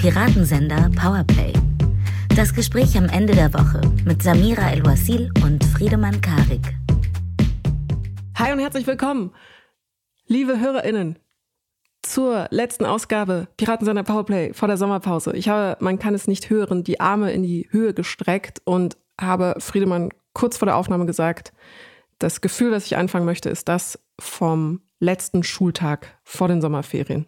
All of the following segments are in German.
Piratensender Powerplay. Das Gespräch am Ende der Woche mit Samira El-Wasil und Friedemann Karik. Hi und herzlich willkommen, liebe HörerInnen, zur letzten Ausgabe Piratensender Powerplay vor der Sommerpause. Ich habe, man kann es nicht hören, die Arme in die Höhe gestreckt und habe Friedemann kurz vor der Aufnahme gesagt, das Gefühl, das ich anfangen möchte, ist das vom letzten Schultag vor den Sommerferien.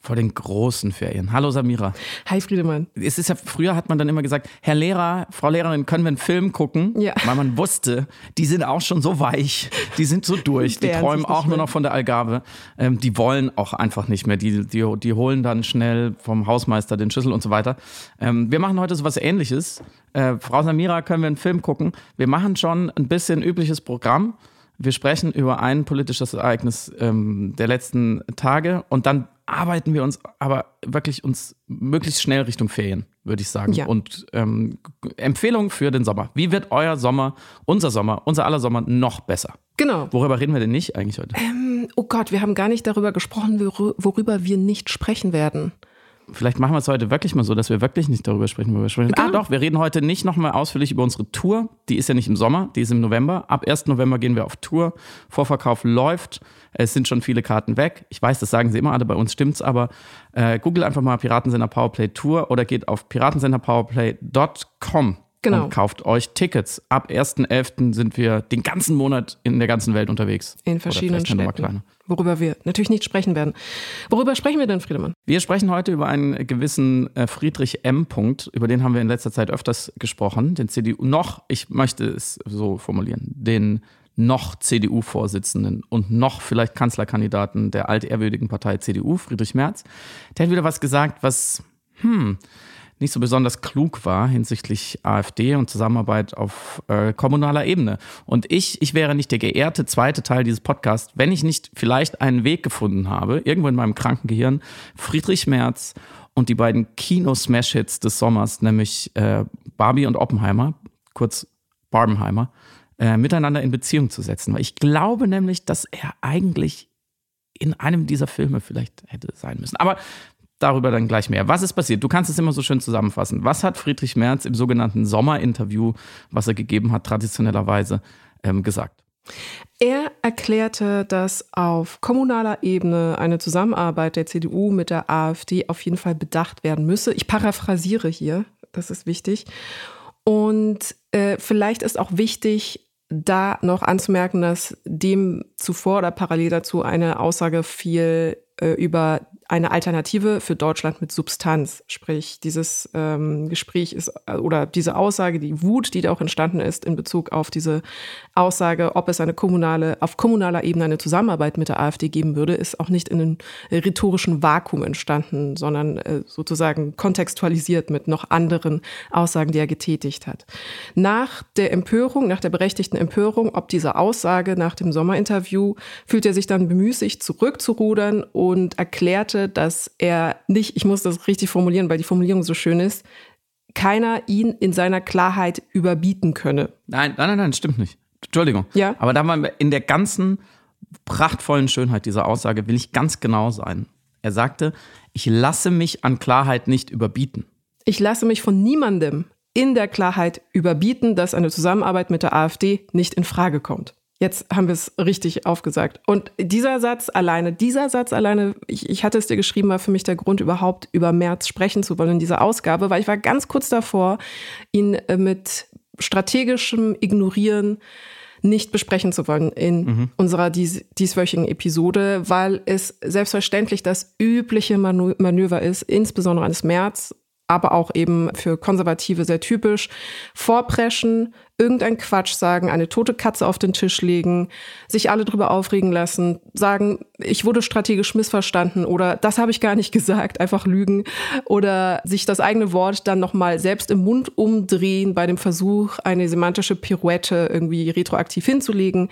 Vor den großen Ferien. Hallo Samira. Hi Friedemann. Es ist ja, früher hat man dann immer gesagt, Herr Lehrer, Frau Lehrerin, können wir einen Film gucken? Ja. Weil man wusste, die sind auch schon so weich, die sind so durch, die träumen auch nur noch von der Algarve. Ähm, die wollen auch einfach nicht mehr. Die, die, die holen dann schnell vom Hausmeister den Schlüssel und so weiter. Ähm, wir machen heute so was ähnliches. Äh, Frau Samira, können wir einen Film gucken? Wir machen schon ein bisschen übliches Programm. Wir sprechen über ein politisches Ereignis ähm, der letzten Tage und dann arbeiten wir uns aber wirklich uns möglichst schnell Richtung Ferien, würde ich sagen. Ja. Und ähm, Empfehlungen für den Sommer. Wie wird euer Sommer, unser Sommer, unser aller Sommer noch besser? Genau. Worüber reden wir denn nicht eigentlich heute? Oh Gott, wir haben gar nicht darüber gesprochen, worü- worüber wir nicht sprechen werden. Vielleicht machen wir es heute wirklich mal so, dass wir wirklich nicht darüber sprechen, worüber wir sprechen. Ah, Genau. doch, wir reden heute nicht nochmal ausführlich über unsere Tour. Die ist ja nicht im Sommer, die ist im November. Ab 1. November gehen wir auf Tour. Vorverkauf läuft. Es sind schon viele Karten weg. Ich weiß, das sagen sie immer alle, bei uns stimmt's, aber äh, google einfach mal Piratensender Powerplay Tour oder geht auf piratensenderpowerplay.com Genau. und kauft euch Tickets. Ab 1.11. sind wir den ganzen Monat in der ganzen Welt unterwegs. In verschiedenen Städten. Worüber wir natürlich nicht sprechen werden. Worüber sprechen wir denn, Friedemann? Wir sprechen heute über einen gewissen äh, Friedrich M. Punkt, über den haben wir in letzter Zeit öfters gesprochen, den CDU noch, ich möchte es so formulieren, den noch CDU-Vorsitzenden und noch vielleicht Kanzlerkandidaten der altehrwürdigen Partei CDU, Friedrich Merz. Der hat wieder was gesagt, was hm, nicht so besonders klug war hinsichtlich AfD und Zusammenarbeit auf äh, kommunaler Ebene. Und ich, ich wäre nicht der geehrte zweite Teil dieses Podcasts, wenn ich nicht vielleicht einen Weg gefunden habe, irgendwo in meinem kranken Gehirn, Friedrich Merz und die beiden Kino-Smash-Hits des Sommers, nämlich äh, Barbie und Oppenheimer, kurz Barbenheimer, äh, miteinander in Beziehung zu setzen. Weil ich glaube nämlich, dass er eigentlich in einem dieser Filme vielleicht hätte sein müssen. Aber darüber dann gleich mehr. Was ist passiert? Du kannst es immer so schön zusammenfassen. Was hat Friedrich Merz im sogenannten Sommerinterview, was er gegeben hat, traditionellerweise ähm, gesagt? Er erklärte, dass auf kommunaler Ebene eine Zusammenarbeit der CDU mit der AfD auf jeden Fall bedacht werden müsse. Ich paraphrasiere hier, das ist wichtig. Und äh, vielleicht ist auch wichtig, da noch anzumerken, dass dem zuvor oder parallel dazu eine Aussage fiel äh, über eine Alternative für Deutschland mit Substanz. Sprich, dieses ähm, Gespräch ist äh, oder diese Aussage, die Wut, die da auch entstanden ist in Bezug auf diese Aussage, ob es eine kommunale, auf kommunaler Ebene eine Zusammenarbeit mit der AfD geben würde, ist auch nicht in einem rhetorischen Vakuum entstanden, sondern äh, sozusagen kontextualisiert mit noch anderen Aussagen, die er getätigt hat. Nach der Empörung, nach der berechtigten Empörung, ob diese Aussage nach dem Sommerinterview, fühlt er sich dann bemüßigt, zurückzurudern und erklärte, dass er nicht, ich muss das richtig formulieren, weil die Formulierung so schön ist, keiner ihn in seiner Klarheit überbieten könne. Nein, nein, nein, nein, stimmt nicht. Entschuldigung. Ja. Aber da wir in der ganzen prachtvollen Schönheit dieser Aussage, will ich ganz genau sein. Er sagte, ich lasse mich an Klarheit nicht überbieten. Ich lasse mich von niemandem in der Klarheit überbieten, dass eine Zusammenarbeit mit der AfD nicht in Frage kommt. Jetzt haben wir es richtig aufgesagt. Und dieser Satz alleine, dieser Satz alleine, ich, ich hatte es dir geschrieben, war für mich der Grund, überhaupt über März sprechen zu wollen in dieser Ausgabe, weil ich war ganz kurz davor, ihn äh, mit strategischem Ignorieren nicht besprechen zu wollen in unserer dies, dieswöchigen Episode, weil es selbstverständlich das übliche Manu Manöver ist, insbesondere eines März, aber auch eben für Konservative sehr typisch, vorpreschen, irgendein Quatsch sagen, eine tote Katze auf den Tisch legen, sich alle drüber aufregen lassen, sagen, ich wurde strategisch missverstanden oder das habe ich gar nicht gesagt, einfach lügen oder sich das eigene Wort dann nochmal selbst im Mund umdrehen bei dem Versuch, eine semantische Pirouette irgendwie retroaktiv hinzulegen.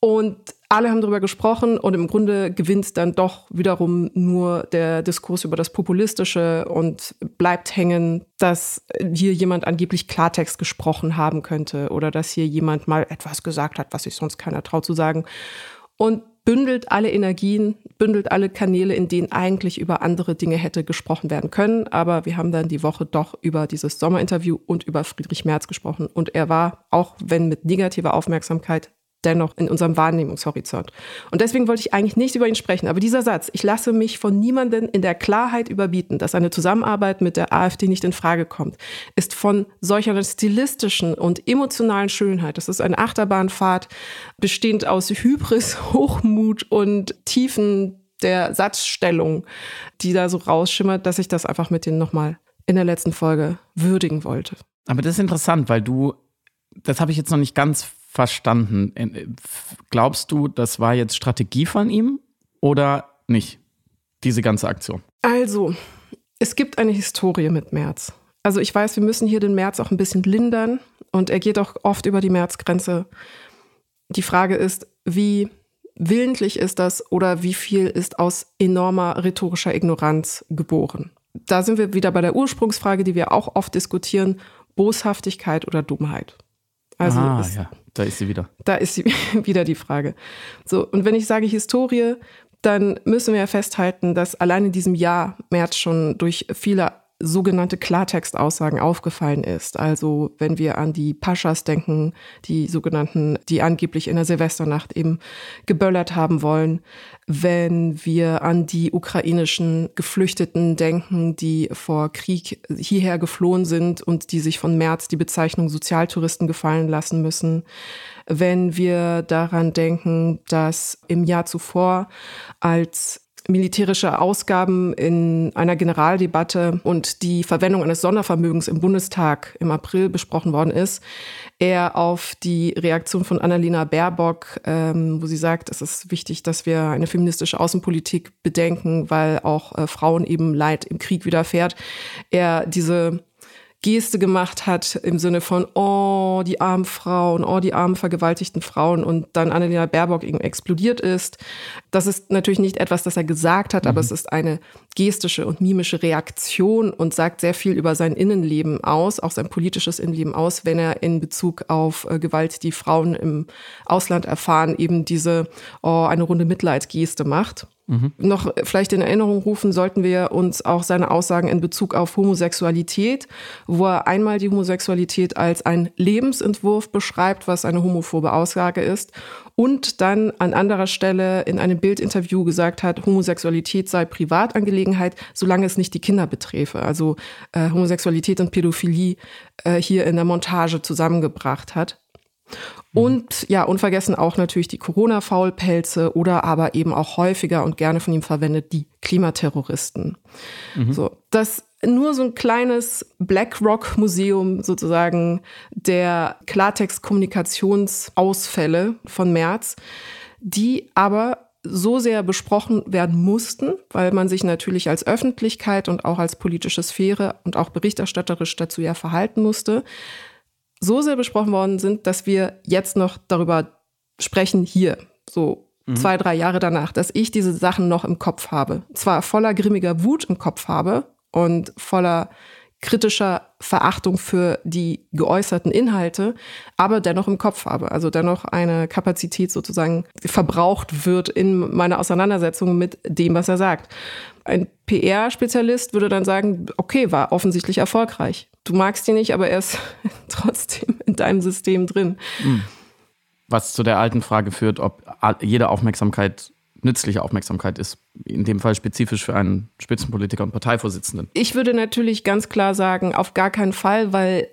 Und alle haben darüber gesprochen und im Grunde gewinnt dann doch wiederum nur der Diskurs über das Populistische und bleibt hängen, dass hier jemand angeblich Klartext gesprochen haben könnte oder dass hier jemand mal etwas gesagt hat, was sich sonst keiner traut zu sagen. Und bündelt alle Energien, bündelt alle Kanäle, in denen eigentlich über andere Dinge hätte gesprochen werden können. Aber wir haben dann die Woche doch über dieses Sommerinterview und über Friedrich Merz gesprochen. Und er war, auch wenn mit negativer Aufmerksamkeit, dennoch in unserem Wahrnehmungshorizont. Und deswegen wollte ich eigentlich nicht über ihn sprechen. Aber dieser Satz, ich lasse mich von niemandem in der Klarheit überbieten, dass eine Zusammenarbeit mit der AfD nicht in Frage kommt, ist von solcher stilistischen und emotionalen Schönheit. Das ist eine Achterbahnfahrt, bestehend aus Hybris, Hochmut und Tiefen der Satzstellung, die da so rausschimmert, dass ich das einfach mit denen nochmal in der letzten Folge würdigen wollte. Aber das ist interessant, weil du, das habe ich jetzt noch nicht ganz verstanden. Äh, glaubst du, das war jetzt Strategie von ihm oder nicht? Diese ganze Aktion. Also, es gibt eine Historie mit Merz. Also ich weiß, wir müssen hier den Merz auch ein bisschen lindern und er geht auch oft über die Märzgrenze. Die Frage ist, wie willentlich ist das oder wie viel ist aus enormer rhetorischer Ignoranz geboren? Da sind wir wieder bei der Ursprungsfrage, die wir auch oft diskutieren, Boshaftigkeit oder Dummheit. Also ah, ja. Da ist sie wieder. Da ist sie wieder die Frage. So, und wenn ich sage Historie, dann müssen wir ja festhalten, dass allein in diesem Jahr März schon durch viele sogenannte Klartextaussagen aufgefallen ist. Also wenn wir an die Paschas denken, die sogenannten, die angeblich in der Silvesternacht eben geböllert haben wollen, wenn wir an die ukrainischen Geflüchteten denken, die vor Krieg hierher geflohen sind und die sich von März die Bezeichnung Sozialtouristen gefallen lassen müssen, wenn wir daran denken, dass im Jahr zuvor als militärische Ausgaben in einer Generaldebatte und die Verwendung eines Sondervermögens im Bundestag im April besprochen worden ist, er auf die Reaktion von Annalena Baerbock, ähm, wo sie sagt, es ist wichtig, dass wir eine feministische Außenpolitik bedenken, weil auch äh, Frauen eben Leid im Krieg widerfährt, er diese Geste gemacht hat im Sinne von, oh, die armen Frauen, oh, die armen vergewaltigten Frauen und dann Annalena Baerbock eben explodiert ist. Das ist natürlich nicht etwas, das er gesagt hat, mhm. aber es ist eine gestische und mimische Reaktion und sagt sehr viel über sein Innenleben aus, auch sein politisches Innenleben aus, wenn er in Bezug auf äh, Gewalt, die Frauen im Ausland erfahren, eben diese, oh, eine runde Mitleidsgeste macht. Mhm. Noch vielleicht in Erinnerung rufen sollten wir uns auch seine Aussagen in Bezug auf Homosexualität, wo er einmal die Homosexualität als ein Lebensentwurf beschreibt, was eine homophobe Aussage ist, und dann an anderer Stelle in einem Bildinterview gesagt hat, Homosexualität sei Privatangelegenheit, solange es nicht die Kinder beträfe. Also äh, Homosexualität und Pädophilie äh, hier in der Montage zusammengebracht hat. Mhm. Und ja, unvergessen auch natürlich die Corona-Faulpelze oder aber eben auch häufiger und gerne von ihm verwendet die Klimaterroristen. Mhm. So, das nur so ein kleines BlackRock-Museum sozusagen der Klartext-Kommunikationsausfälle von März, die aber so sehr besprochen werden mussten, weil man sich natürlich als Öffentlichkeit und auch als politische Sphäre und auch berichterstatterisch dazu ja verhalten musste, so sehr besprochen worden sind, dass wir jetzt noch darüber sprechen hier, so mhm. zwei, drei Jahre danach, dass ich diese Sachen noch im Kopf habe. Zwar voller grimmiger Wut im Kopf habe und voller kritischer Verachtung für die geäußerten Inhalte, aber dennoch im Kopf habe. Also dennoch eine Kapazität sozusagen verbraucht wird in meiner Auseinandersetzung mit dem, was er sagt. Ein PR-Spezialist würde dann sagen, okay, war offensichtlich erfolgreich. Du magst ihn nicht, aber er ist trotzdem in deinem System drin. Hm. Was zu der alten Frage führt, ob jede Aufmerksamkeit nützliche Aufmerksamkeit ist, in dem Fall spezifisch für einen Spitzenpolitiker und Parteivorsitzenden? Ich würde natürlich ganz klar sagen, auf gar keinen Fall, weil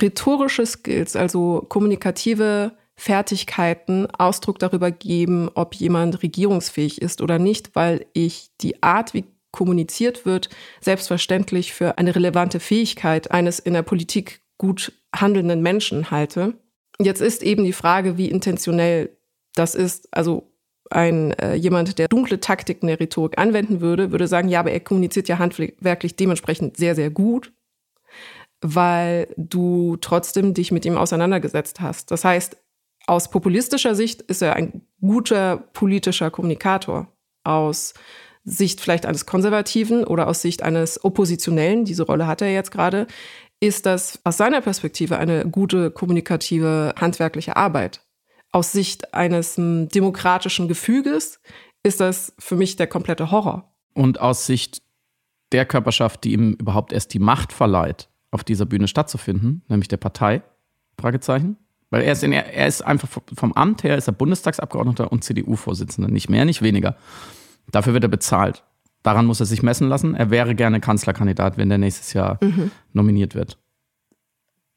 rhetorische Skills, also kommunikative Fertigkeiten Ausdruck darüber geben, ob jemand regierungsfähig ist oder nicht, weil ich die Art, wie kommuniziert wird, selbstverständlich für eine relevante Fähigkeit eines in der Politik gut handelnden Menschen halte. Jetzt ist eben die Frage, wie intentionell das ist. Also ein äh, jemand, der dunkle Taktiken der Rhetorik anwenden würde, würde sagen, ja, aber er kommuniziert ja handwerklich dementsprechend sehr, sehr gut, weil du trotzdem dich mit ihm auseinandergesetzt hast. Das heißt, aus populistischer Sicht ist er ein guter politischer Kommunikator. Aus Sicht vielleicht eines Konservativen oder aus Sicht eines Oppositionellen, diese Rolle hat er jetzt gerade, ist das aus seiner Perspektive eine gute kommunikative handwerkliche Arbeit. Aus Sicht eines m, demokratischen Gefüges ist das für mich der komplette Horror. Und aus Sicht der Körperschaft, die ihm überhaupt erst die Macht verleiht, auf dieser Bühne stattzufinden, nämlich der Partei, Fragezeichen. Weil er ist, in, er ist einfach vom Amt her ist er Bundestagsabgeordneter und CDU-Vorsitzender, nicht mehr, nicht weniger. Dafür wird er bezahlt. Daran muss er sich messen lassen. Er wäre gerne Kanzlerkandidat, wenn der nächstes Jahr mhm. nominiert wird.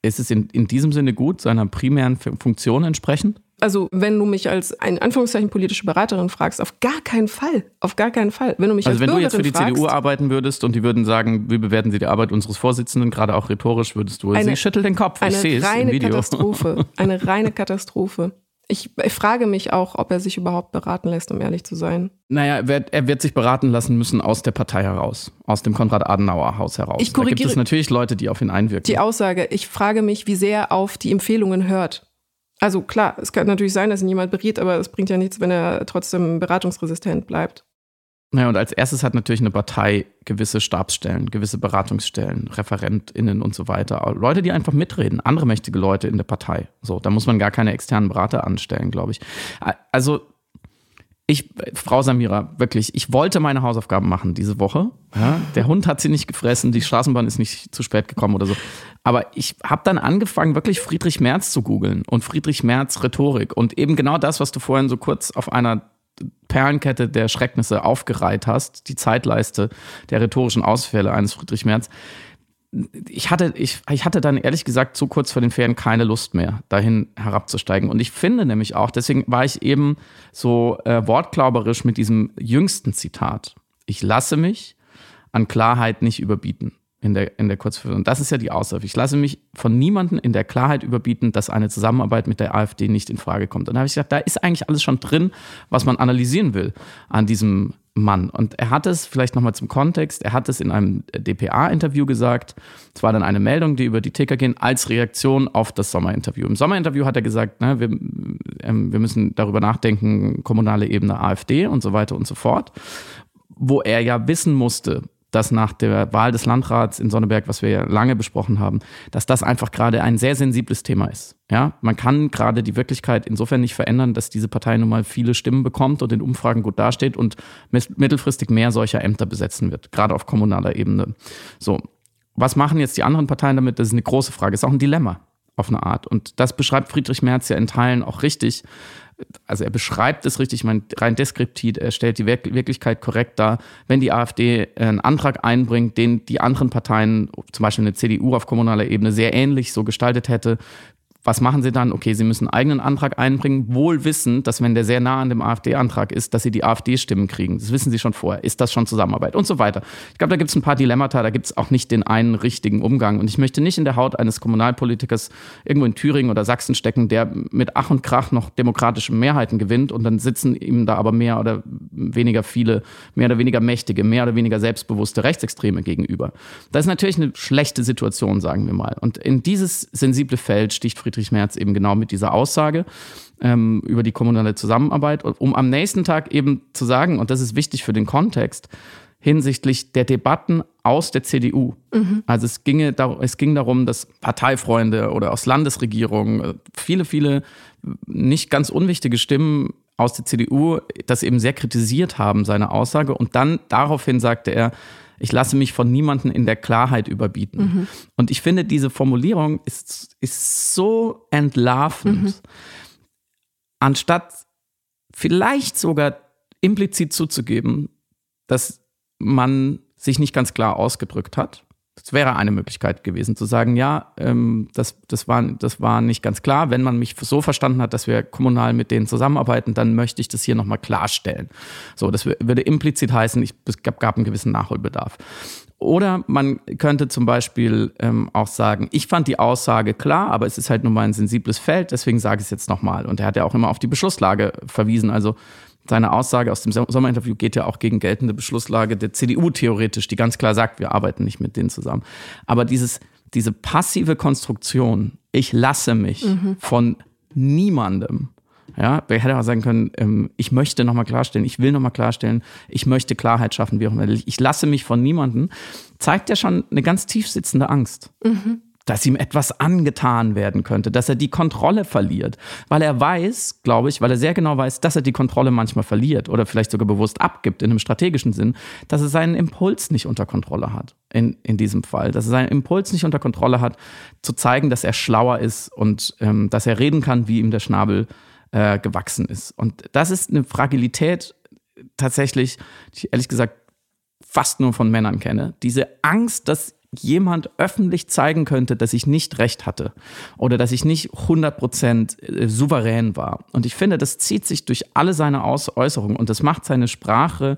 Ist es in, in diesem Sinne gut, seiner primären Funktion entsprechend? Also, wenn du mich als ein Anführungszeichen politische Beraterin fragst, auf gar keinen Fall. Auf gar keinen Fall. Wenn du mich also, als wenn Bürgerin du jetzt für die fragst, CDU arbeiten würdest und die würden sagen, wie bewerten Sie die Arbeit unseres Vorsitzenden, gerade auch rhetorisch, würdest du, eine, sie schüttelt den Kopf. Ich sehe es im Video. Katastrophe. Eine reine Katastrophe. Ich, ich, frage mich auch, ob er sich überhaupt beraten lässt, um ehrlich zu sein. Naja, er wird, er wird sich beraten lassen müssen aus der Partei heraus, aus dem Konrad-Adenauer-Haus heraus. Ich korrigiere, da gibt es natürlich Leute, die auf ihn einwirken. Die Aussage, ich frage mich, wie sehr er auf die Empfehlungen hört. Also klar, es kann natürlich sein, dass ihn jemand berät, aber es bringt ja nichts, wenn er trotzdem beratungsresistent bleibt. Naja, und als erstes hat natürlich eine Partei gewisse Stabsstellen, gewisse Beratungsstellen, ReferentInnen und so weiter. Leute, die einfach mitreden, andere mächtige Leute in der Partei. So, da muss man gar keine externen Berater anstellen, glaube ich. Also, ich, Frau Samira, wirklich, ich wollte meine Hausaufgaben machen diese Woche. Ja, der Hund hat sie nicht gefressen, die Straßenbahn ist nicht zu spät gekommen oder so. Aber ich habe dann angefangen, wirklich Friedrich Merz zu googeln und Friedrich Merz Rhetorik und eben genau das, was du vorhin so kurz auf einer Perlenkette der Schrecknisse aufgereiht hast, die Zeitleiste der rhetorischen Ausfälle eines Friedrich Merz. Ich hatte, ich, ich hatte dann ehrlich gesagt zu kurz vor den Ferien keine Lust mehr, dahin herabzusteigen. Und ich finde nämlich auch, deswegen war ich eben so äh, wortglauberisch mit diesem jüngsten Zitat. Ich lasse mich an Klarheit nicht überbieten in der, in der Kurzversion. Das ist ja die Aussage. Ich lasse mich von niemandem in der Klarheit überbieten, dass eine Zusammenarbeit mit der AfD nicht in Frage kommt. Und da habe ich gesagt, da ist eigentlich alles schon drin, was man analysieren will an diesem Mann. Und er hat es, vielleicht nochmal zum Kontext, er hat es in einem DPA-Interview gesagt. Es war dann eine Meldung, die über die Ticker gehen, als Reaktion auf das Sommerinterview. Im Sommerinterview hat er gesagt, ne, wir, ähm, wir müssen darüber nachdenken, kommunale Ebene AfD und so weiter und so fort. Wo er ja wissen musste, dass nach der Wahl des Landrats in Sonneberg, was wir ja lange besprochen haben, dass das einfach gerade ein sehr sensibles Thema ist. Ja, man kann gerade die Wirklichkeit insofern nicht verändern, dass diese Partei nun mal viele Stimmen bekommt und in Umfragen gut dasteht und mittelfristig mehr solcher Ämter besetzen wird, gerade auf kommunaler Ebene. So. Was machen jetzt die anderen Parteien damit? Das ist eine große Frage. Ist auch ein Dilemma auf eine Art. Und das beschreibt Friedrich Merz ja in Teilen auch richtig, also er beschreibt es richtig, ich meine, rein deskriptiv, er stellt die Wirklichkeit korrekt dar. Wenn die AfD einen Antrag einbringt, den die anderen Parteien, zum Beispiel eine CDU auf kommunaler Ebene, sehr ähnlich so gestaltet hätte, was machen sie dann? Okay, sie müssen einen eigenen Antrag einbringen, wohl wissend, dass wenn der sehr nah an dem AfD-Antrag ist, dass sie die AfD-Stimmen kriegen. Das wissen sie schon vorher. Ist das schon Zusammenarbeit? Und so weiter. Ich glaube, da gibt es ein paar Dilemmata, da gibt es auch nicht den einen richtigen Umgang. Und ich möchte nicht in der Haut eines Kommunalpolitikers irgendwo in Thüringen oder Sachsen stecken, der mit Ach und Krach noch demokratische Mehrheiten gewinnt und dann sitzen ihm da aber mehr oder weniger viele, mehr oder weniger mächtige, mehr oder weniger selbstbewusste Rechtsextreme gegenüber. Das ist natürlich eine schlechte Situation, sagen wir mal. Und in dieses sensible Feld sticht Friedrich Friedrich Merz eben genau mit dieser Aussage ähm, über die kommunale Zusammenarbeit, um am nächsten Tag eben zu sagen, und das ist wichtig für den Kontext, hinsichtlich der Debatten aus der CDU. Mhm. Also es, ginge, es ging darum, dass Parteifreunde oder aus Landesregierungen, äh, viele, viele nicht ganz unwichtige Stimmen aus der CDU das eben sehr kritisiert haben, seine Aussage. Und dann daraufhin sagte er, ich lasse mich von niemandem in der Klarheit überbieten. Mhm. Und ich finde, diese Formulierung ist, ist so entlarvend. Mhm. Anstatt vielleicht sogar implizit zuzugeben, dass man sich nicht ganz klar ausgedrückt hat, das wäre eine Möglichkeit gewesen, zu sagen, ja, ähm, das, das, war, das war nicht ganz klar. Wenn man mich so verstanden hat, dass wir kommunal mit denen zusammenarbeiten, dann möchte ich das hier nochmal klarstellen. So, das würde implizit heißen, ich, es gab, gab einen gewissen Nachholbedarf. Oder man könnte zum Beispiel ähm, auch sagen, ich fand die Aussage klar, aber es ist halt nun mal ein sensibles Feld, deswegen sage ich es jetzt nochmal. Und er hat ja auch immer auf die Beschlusslage verwiesen. Also seine Aussage aus dem Sommerinterview geht ja auch gegen geltende Beschlusslage der CDU theoretisch, die ganz klar sagt, wir arbeiten nicht mit denen zusammen. Aber dieses, diese passive Konstruktion, ich lasse mich mhm. von niemandem, ja, wer hätte auch sagen können, ähm, ich möchte nochmal klarstellen, ich will nochmal klarstellen, ich möchte Klarheit schaffen, wie auch immer. Ich lasse mich von niemandem, zeigt ja schon eine ganz tief sitzende Angst. Mhm dass ihm etwas angetan werden könnte, dass er die Kontrolle verliert, weil er weiß, glaube ich, weil er sehr genau weiß, dass er die Kontrolle manchmal verliert oder vielleicht sogar bewusst abgibt in einem strategischen Sinn, dass er seinen Impuls nicht unter Kontrolle hat in, in diesem Fall, dass er seinen Impuls nicht unter Kontrolle hat, zu zeigen, dass er schlauer ist und ähm, dass er reden kann, wie ihm der Schnabel äh, gewachsen ist. Und das ist eine Fragilität tatsächlich, die ich ehrlich gesagt fast nur von Männern kenne. Diese Angst, dass jemand öffentlich zeigen könnte, dass ich nicht recht hatte oder dass ich nicht 100% äh, souverän war. Und ich finde, das zieht sich durch alle seine Äußerungen und das macht seine Sprache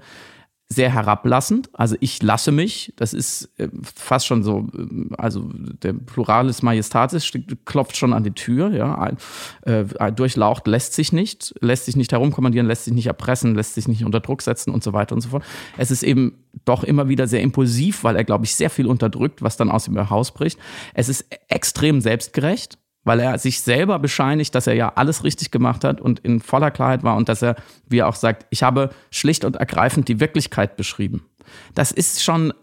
sehr herablassend. Also ich lasse mich, das ist äh, fast schon so, äh, also der Pluralis Majestatis klopft schon an die Tür, ja. Äh, durchlaucht lässt sich nicht, lässt sich nicht herumkommandieren, lässt sich nicht erpressen, lässt sich nicht unter Druck setzen und so weiter und so fort. Es ist eben doch immer wieder sehr impulsiv, weil er, glaube ich, sehr viel unterdrückt, was dann aus ihm herausbricht. Es ist extrem selbstgerecht weil er sich selber bescheinigt, dass er ja alles richtig gemacht hat und in voller Klarheit war und dass er, wie er auch sagt, ich habe schlicht und ergreifend die Wirklichkeit beschrieben. Das ist schon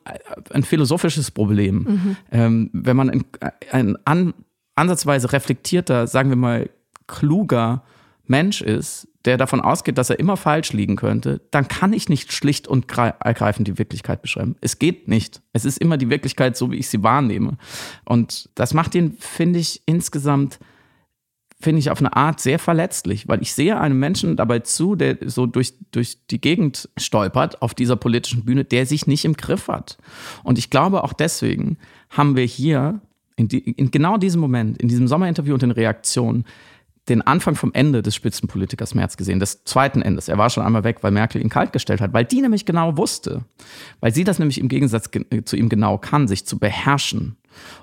ein philosophisches Problem. Mhm. Ähm, wenn man ein, ein an, ansatzweise reflektierter, sagen wir mal, kluger Mensch ist, der davon ausgeht, dass er immer falsch liegen könnte, dann kann ich nicht schlicht und ergreifend die Wirklichkeit beschreiben. Es geht nicht. Es ist immer die Wirklichkeit, so wie ich sie wahrnehme. Und das macht ihn, finde ich, insgesamt, finde ich, auf eine Art sehr verletzlich, weil ich sehe einem Menschen dabei zu, der so durch, durch die Gegend stolpert auf dieser politischen Bühne, der sich nicht im Griff hat. Und ich glaube, auch deswegen haben wir hier in, die, in genau diesem Moment, in diesem Sommerinterview und den Reaktionen, den Anfang vom Ende des Spitzenpolitikers Merz gesehen, des zweiten Endes. Er war schon einmal weg, weil Merkel ihn kaltgestellt hat, weil die nämlich genau wusste, weil sie das nämlich im Gegensatz zu ihm genau kann, sich zu beherrschen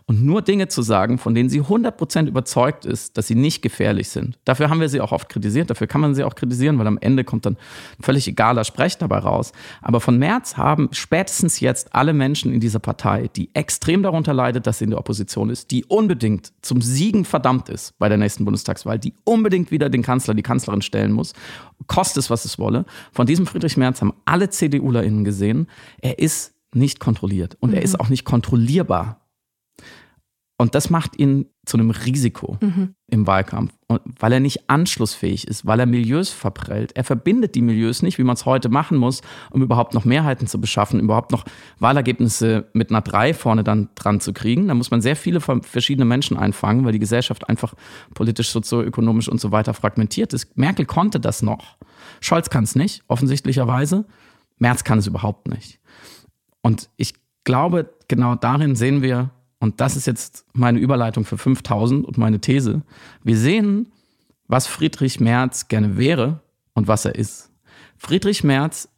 und nur Dinge zu sagen, von denen sie 100% überzeugt ist, dass sie nicht gefährlich sind. Dafür haben wir sie auch oft kritisiert, dafür kann man sie auch kritisieren, weil am Ende kommt dann völlig egaler Sprech dabei raus. Aber von März haben spätestens jetzt alle Menschen in dieser Partei, die extrem darunter leidet, dass sie in der Opposition ist, die unbedingt zum Siegen verdammt ist bei der nächsten Bundestagswahl, die unbedingt wieder den Kanzler, die Kanzlerin stellen muss, kostet es, was es wolle. Von diesem Friedrich Merz haben alle CDUlerInnen gesehen, er ist nicht kontrolliert und mhm. er ist auch nicht kontrollierbar und das macht ihn zu einem Risiko mhm. im Wahlkampf, und weil er nicht anschlussfähig ist, weil er Milieus verprellt. Er verbindet die Milieus nicht, wie man es heute machen muss, um überhaupt noch Mehrheiten zu beschaffen, überhaupt noch Wahlergebnisse mit einer 3 vorne dann dran zu kriegen. Da muss man sehr viele verschiedene Menschen einfangen, weil die Gesellschaft einfach politisch, sozioökonomisch und so weiter fragmentiert ist. Merkel konnte das noch. Scholz kann es nicht, offensichtlicherweise. Merz kann es überhaupt nicht. Und ich glaube, genau darin sehen wir, und das ist jetzt meine Überleitung für 5000 und meine These, wir sehen, was Friedrich Merz gerne wäre und was er ist. Friedrich Merz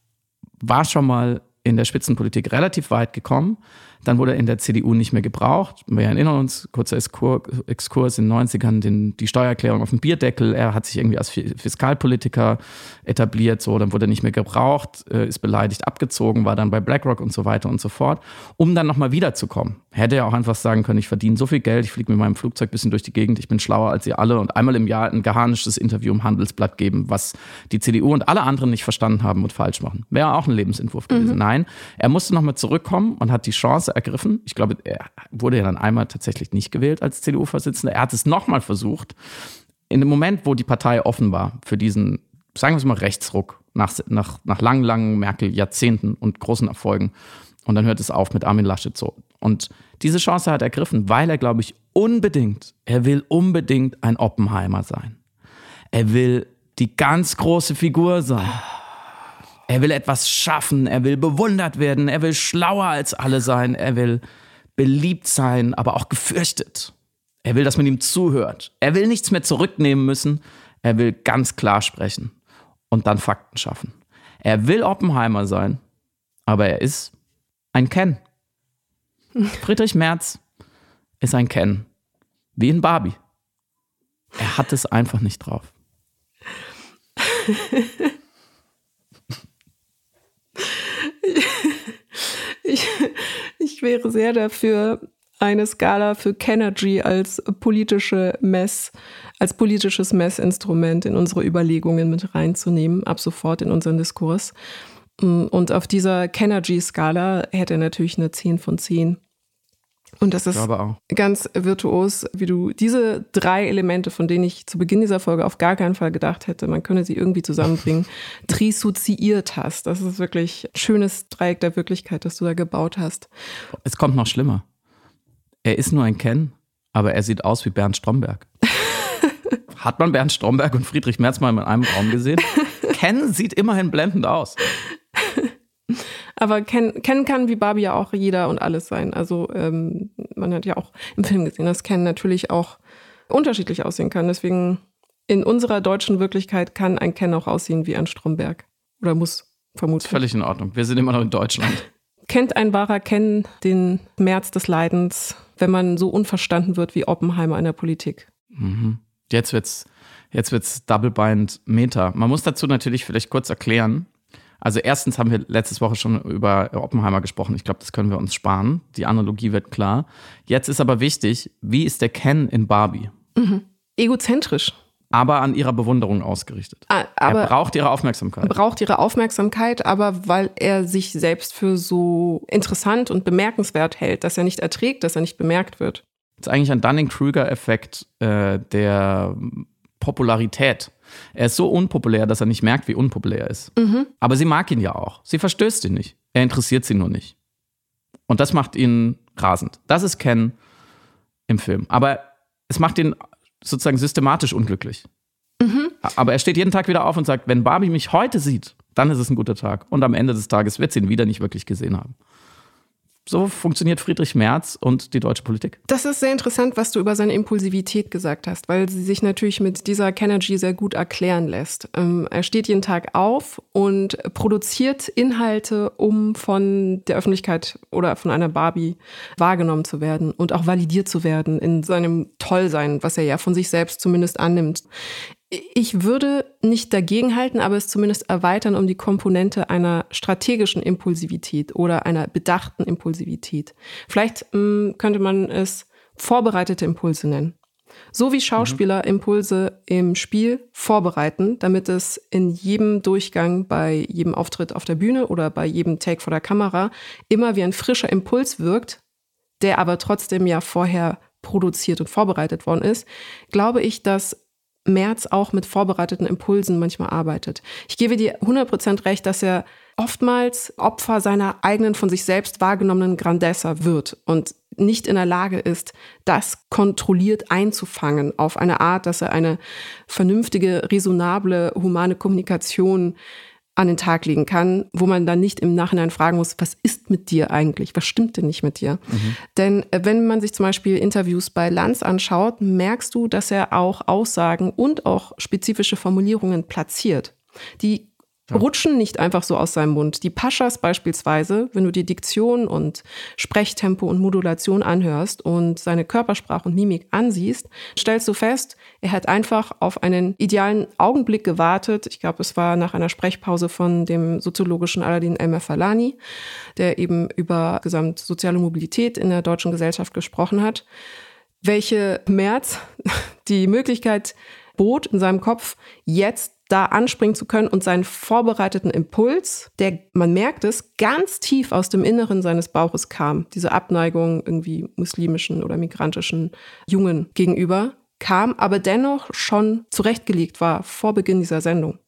war schon mal in der Spitzenpolitik relativ weit gekommen. Dann wurde er in der CDU nicht mehr gebraucht. Wir erinnern uns, kurzer Exkurs in den 90ern, den, die Steuererklärung auf dem Bierdeckel. Er hat sich irgendwie als Fiskalpolitiker etabliert, so, dann wurde er nicht mehr gebraucht, äh, ist beleidigt abgezogen, war dann bei BlackRock und so weiter und so fort, um dann nochmal wiederzukommen. Hätte er auch einfach sagen können, ich verdiene so viel Geld, ich fliege mit meinem Flugzeug ein bisschen durch die Gegend, ich bin schlauer als ihr alle und einmal im Jahr ein geharnisches Interview im Handelsblatt geben, was die CDU und alle anderen nicht verstanden haben und falsch machen. Wäre auch ein Lebensentwurf gewesen. Mhm. Nein, er musste nochmal zurückkommen und hat die Chance Chance ergriffen. Ich glaube, er wurde ja dann einmal tatsächlich nicht gewählt als CDU-Vorsitzender. Er hat es nochmal versucht. In dem Moment, wo die Partei offen war für diesen, sagen wir es mal, Rechtsruck nach, nach, nach langen, langen Merkel-Jahrzehnten und großen Erfolgen. Und dann hört es auf mit Armin Laschet so. Und diese Chance hat er ergriffen, weil er, glaube ich, unbedingt, er will unbedingt ein Oppenheimer sein. Er will die ganz große Figur sein. Er will etwas schaffen, er will bewundert werden, er will schlauer als alle sein, er will beliebt sein, aber auch gefürchtet. Er will, dass man ihm zuhört. Er will nichts mehr zurücknehmen müssen. Er will ganz klar sprechen und dann Fakten schaffen. Er will Oppenheimer sein, aber er ist ein Ken. Friedrich Merz ist ein Ken. Wie in Barbie. Er hat es einfach nicht drauf. ich, ich wäre sehr dafür, eine Skala für Kenergy als politische Mess, als politisches Messinstrument in unsere Überlegungen mit reinzunehmen, ab sofort in unseren Diskurs. Und auf dieser Kenergy-Skala hätte er natürlich eine 10 von 10. Und das ist ganz virtuos, wie du diese drei Elemente, von denen ich zu Beginn dieser Folge auf gar keinen Fall gedacht hätte, man könne sie irgendwie zusammenbringen, trissoziiert hast. Das ist wirklich ein schönes Dreieck der Wirklichkeit, das du da gebaut hast. Es kommt noch schlimmer. Er ist nur ein Ken, aber er sieht aus wie Bernd Stromberg. Hat man Bernd Stromberg und Friedrich Merz mal in einem Raum gesehen? Ken sieht immerhin blendend aus. Aber Ken, Ken kann wie Barbie ja auch jeder und alles sein. Also ähm, man hat ja auch im Film gesehen, dass Ken natürlich auch unterschiedlich aussehen kann. Deswegen in unserer deutschen Wirklichkeit kann ein Ken auch aussehen wie ein Stromberg. Oder muss vermutlich. Völlig in Ordnung. Wir sind immer noch in Deutschland. Kennt ein wahrer Ken den März des Leidens, wenn man so unverstanden wird wie Oppenheimer in der Politik? Mhm. Jetzt wird's, jetzt wird's Double-Bind Meta. Man muss dazu natürlich vielleicht kurz erklären, also erstens haben wir letztes Woche schon über Oppenheimer gesprochen. Ich glaube, das können wir uns sparen. Die Analogie wird klar. Jetzt ist aber wichtig, wie ist der Ken in Barbie? Mhm. Egozentrisch. Aber an ihrer Bewunderung ausgerichtet. Ah, aber er braucht ihre Aufmerksamkeit. Braucht ihre Aufmerksamkeit, aber weil er sich selbst für so interessant und bemerkenswert hält, dass er nicht erträgt, dass er nicht bemerkt wird. Das ist eigentlich ein Dunning-Kruger-Effekt äh, der Popularität. Er ist so unpopulär, dass er nicht merkt, wie unpopulär er ist. Mhm. Aber sie mag ihn ja auch. Sie verstößt ihn nicht. Er interessiert sie nur nicht. Und das macht ihn rasend. Das ist Ken im Film. Aber es macht ihn sozusagen systematisch unglücklich. Mhm. Aber er steht jeden Tag wieder auf und sagt, wenn Barbie mich heute sieht, dann ist es ein guter Tag. Und am Ende des Tages wird sie ihn wieder nicht wirklich gesehen haben. So funktioniert Friedrich Merz und die deutsche Politik. Das ist sehr interessant, was du über seine Impulsivität gesagt hast, weil sie sich natürlich mit dieser Kenergy sehr gut erklären lässt. Ähm, er steht jeden Tag auf und produziert Inhalte, um von der Öffentlichkeit oder von einer Barbie wahrgenommen zu werden und auch validiert zu werden in seinem Tollsein, was er ja von sich selbst zumindest annimmt. Ich würde nicht dagegenhalten, aber es zumindest erweitern um die Komponente einer strategischen Impulsivität oder einer bedachten Impulsivität. Vielleicht mh, hm, könnte man es vorbereitete Impulse nennen. So wie Schauspieler Impulse im Spiel vorbereiten, damit es in jedem Durchgang, bei jedem Auftritt auf der Bühne oder bei jedem Take vor der Kamera immer wie ein frischer Impuls wirkt, der aber trotzdem ja vorher produziert und vorbereitet worden ist, glaube ich, dass Merz auch mit vorbereiteten Impulsen manchmal arbeitet. Ich gebe dir 100% recht, dass er oftmals Opfer seiner eigenen von sich selbst wahrgenommenen Grandezza wird und nicht in der Lage ist, das kontrolliert einzufangen auf eine Art, dass er eine vernünftige, resonable, humane Kommunikation an den Tag legen kann, wo man dann nicht im Nachhinein fragen muss, was ist mit dir eigentlich? Was stimmt denn nicht mit dir? Mhm. Denn äh, wenn man sich zum Beispiel Interviews bei Lanz anschaut, merkst du, dass er auch Aussagen und auch spezifische Formulierungen platziert, die rutschen nicht einfach so aus seinem Mund. Die Paschas beispielsweise, wenn du die Diktion und Sprechtempo und Modulation anhörst und seine Körpersprache und Mimik ansiehst, stellst du fest, er hat einfach auf einen idealen Augenblick gewartet. Ich glaube, es war nach einer Sprechpause von dem soziologischen Aladdin Elmer Falani, der eben über gesamt soziale Mobilität in der deutschen Gesellschaft gesprochen hat, welche März die Möglichkeit bot in seinem Kopf, jetzt da anspringen zu können und seinen vorbereiteten Impuls, der, man merkt es, ganz tief aus dem Inneren seines Bauches kam, diese Abneigung irgendwie muslimischen oder migrantischen Jungen gegenüber, kam, aber dennoch schon zurechtgelegt war vor Beginn dieser Sendung.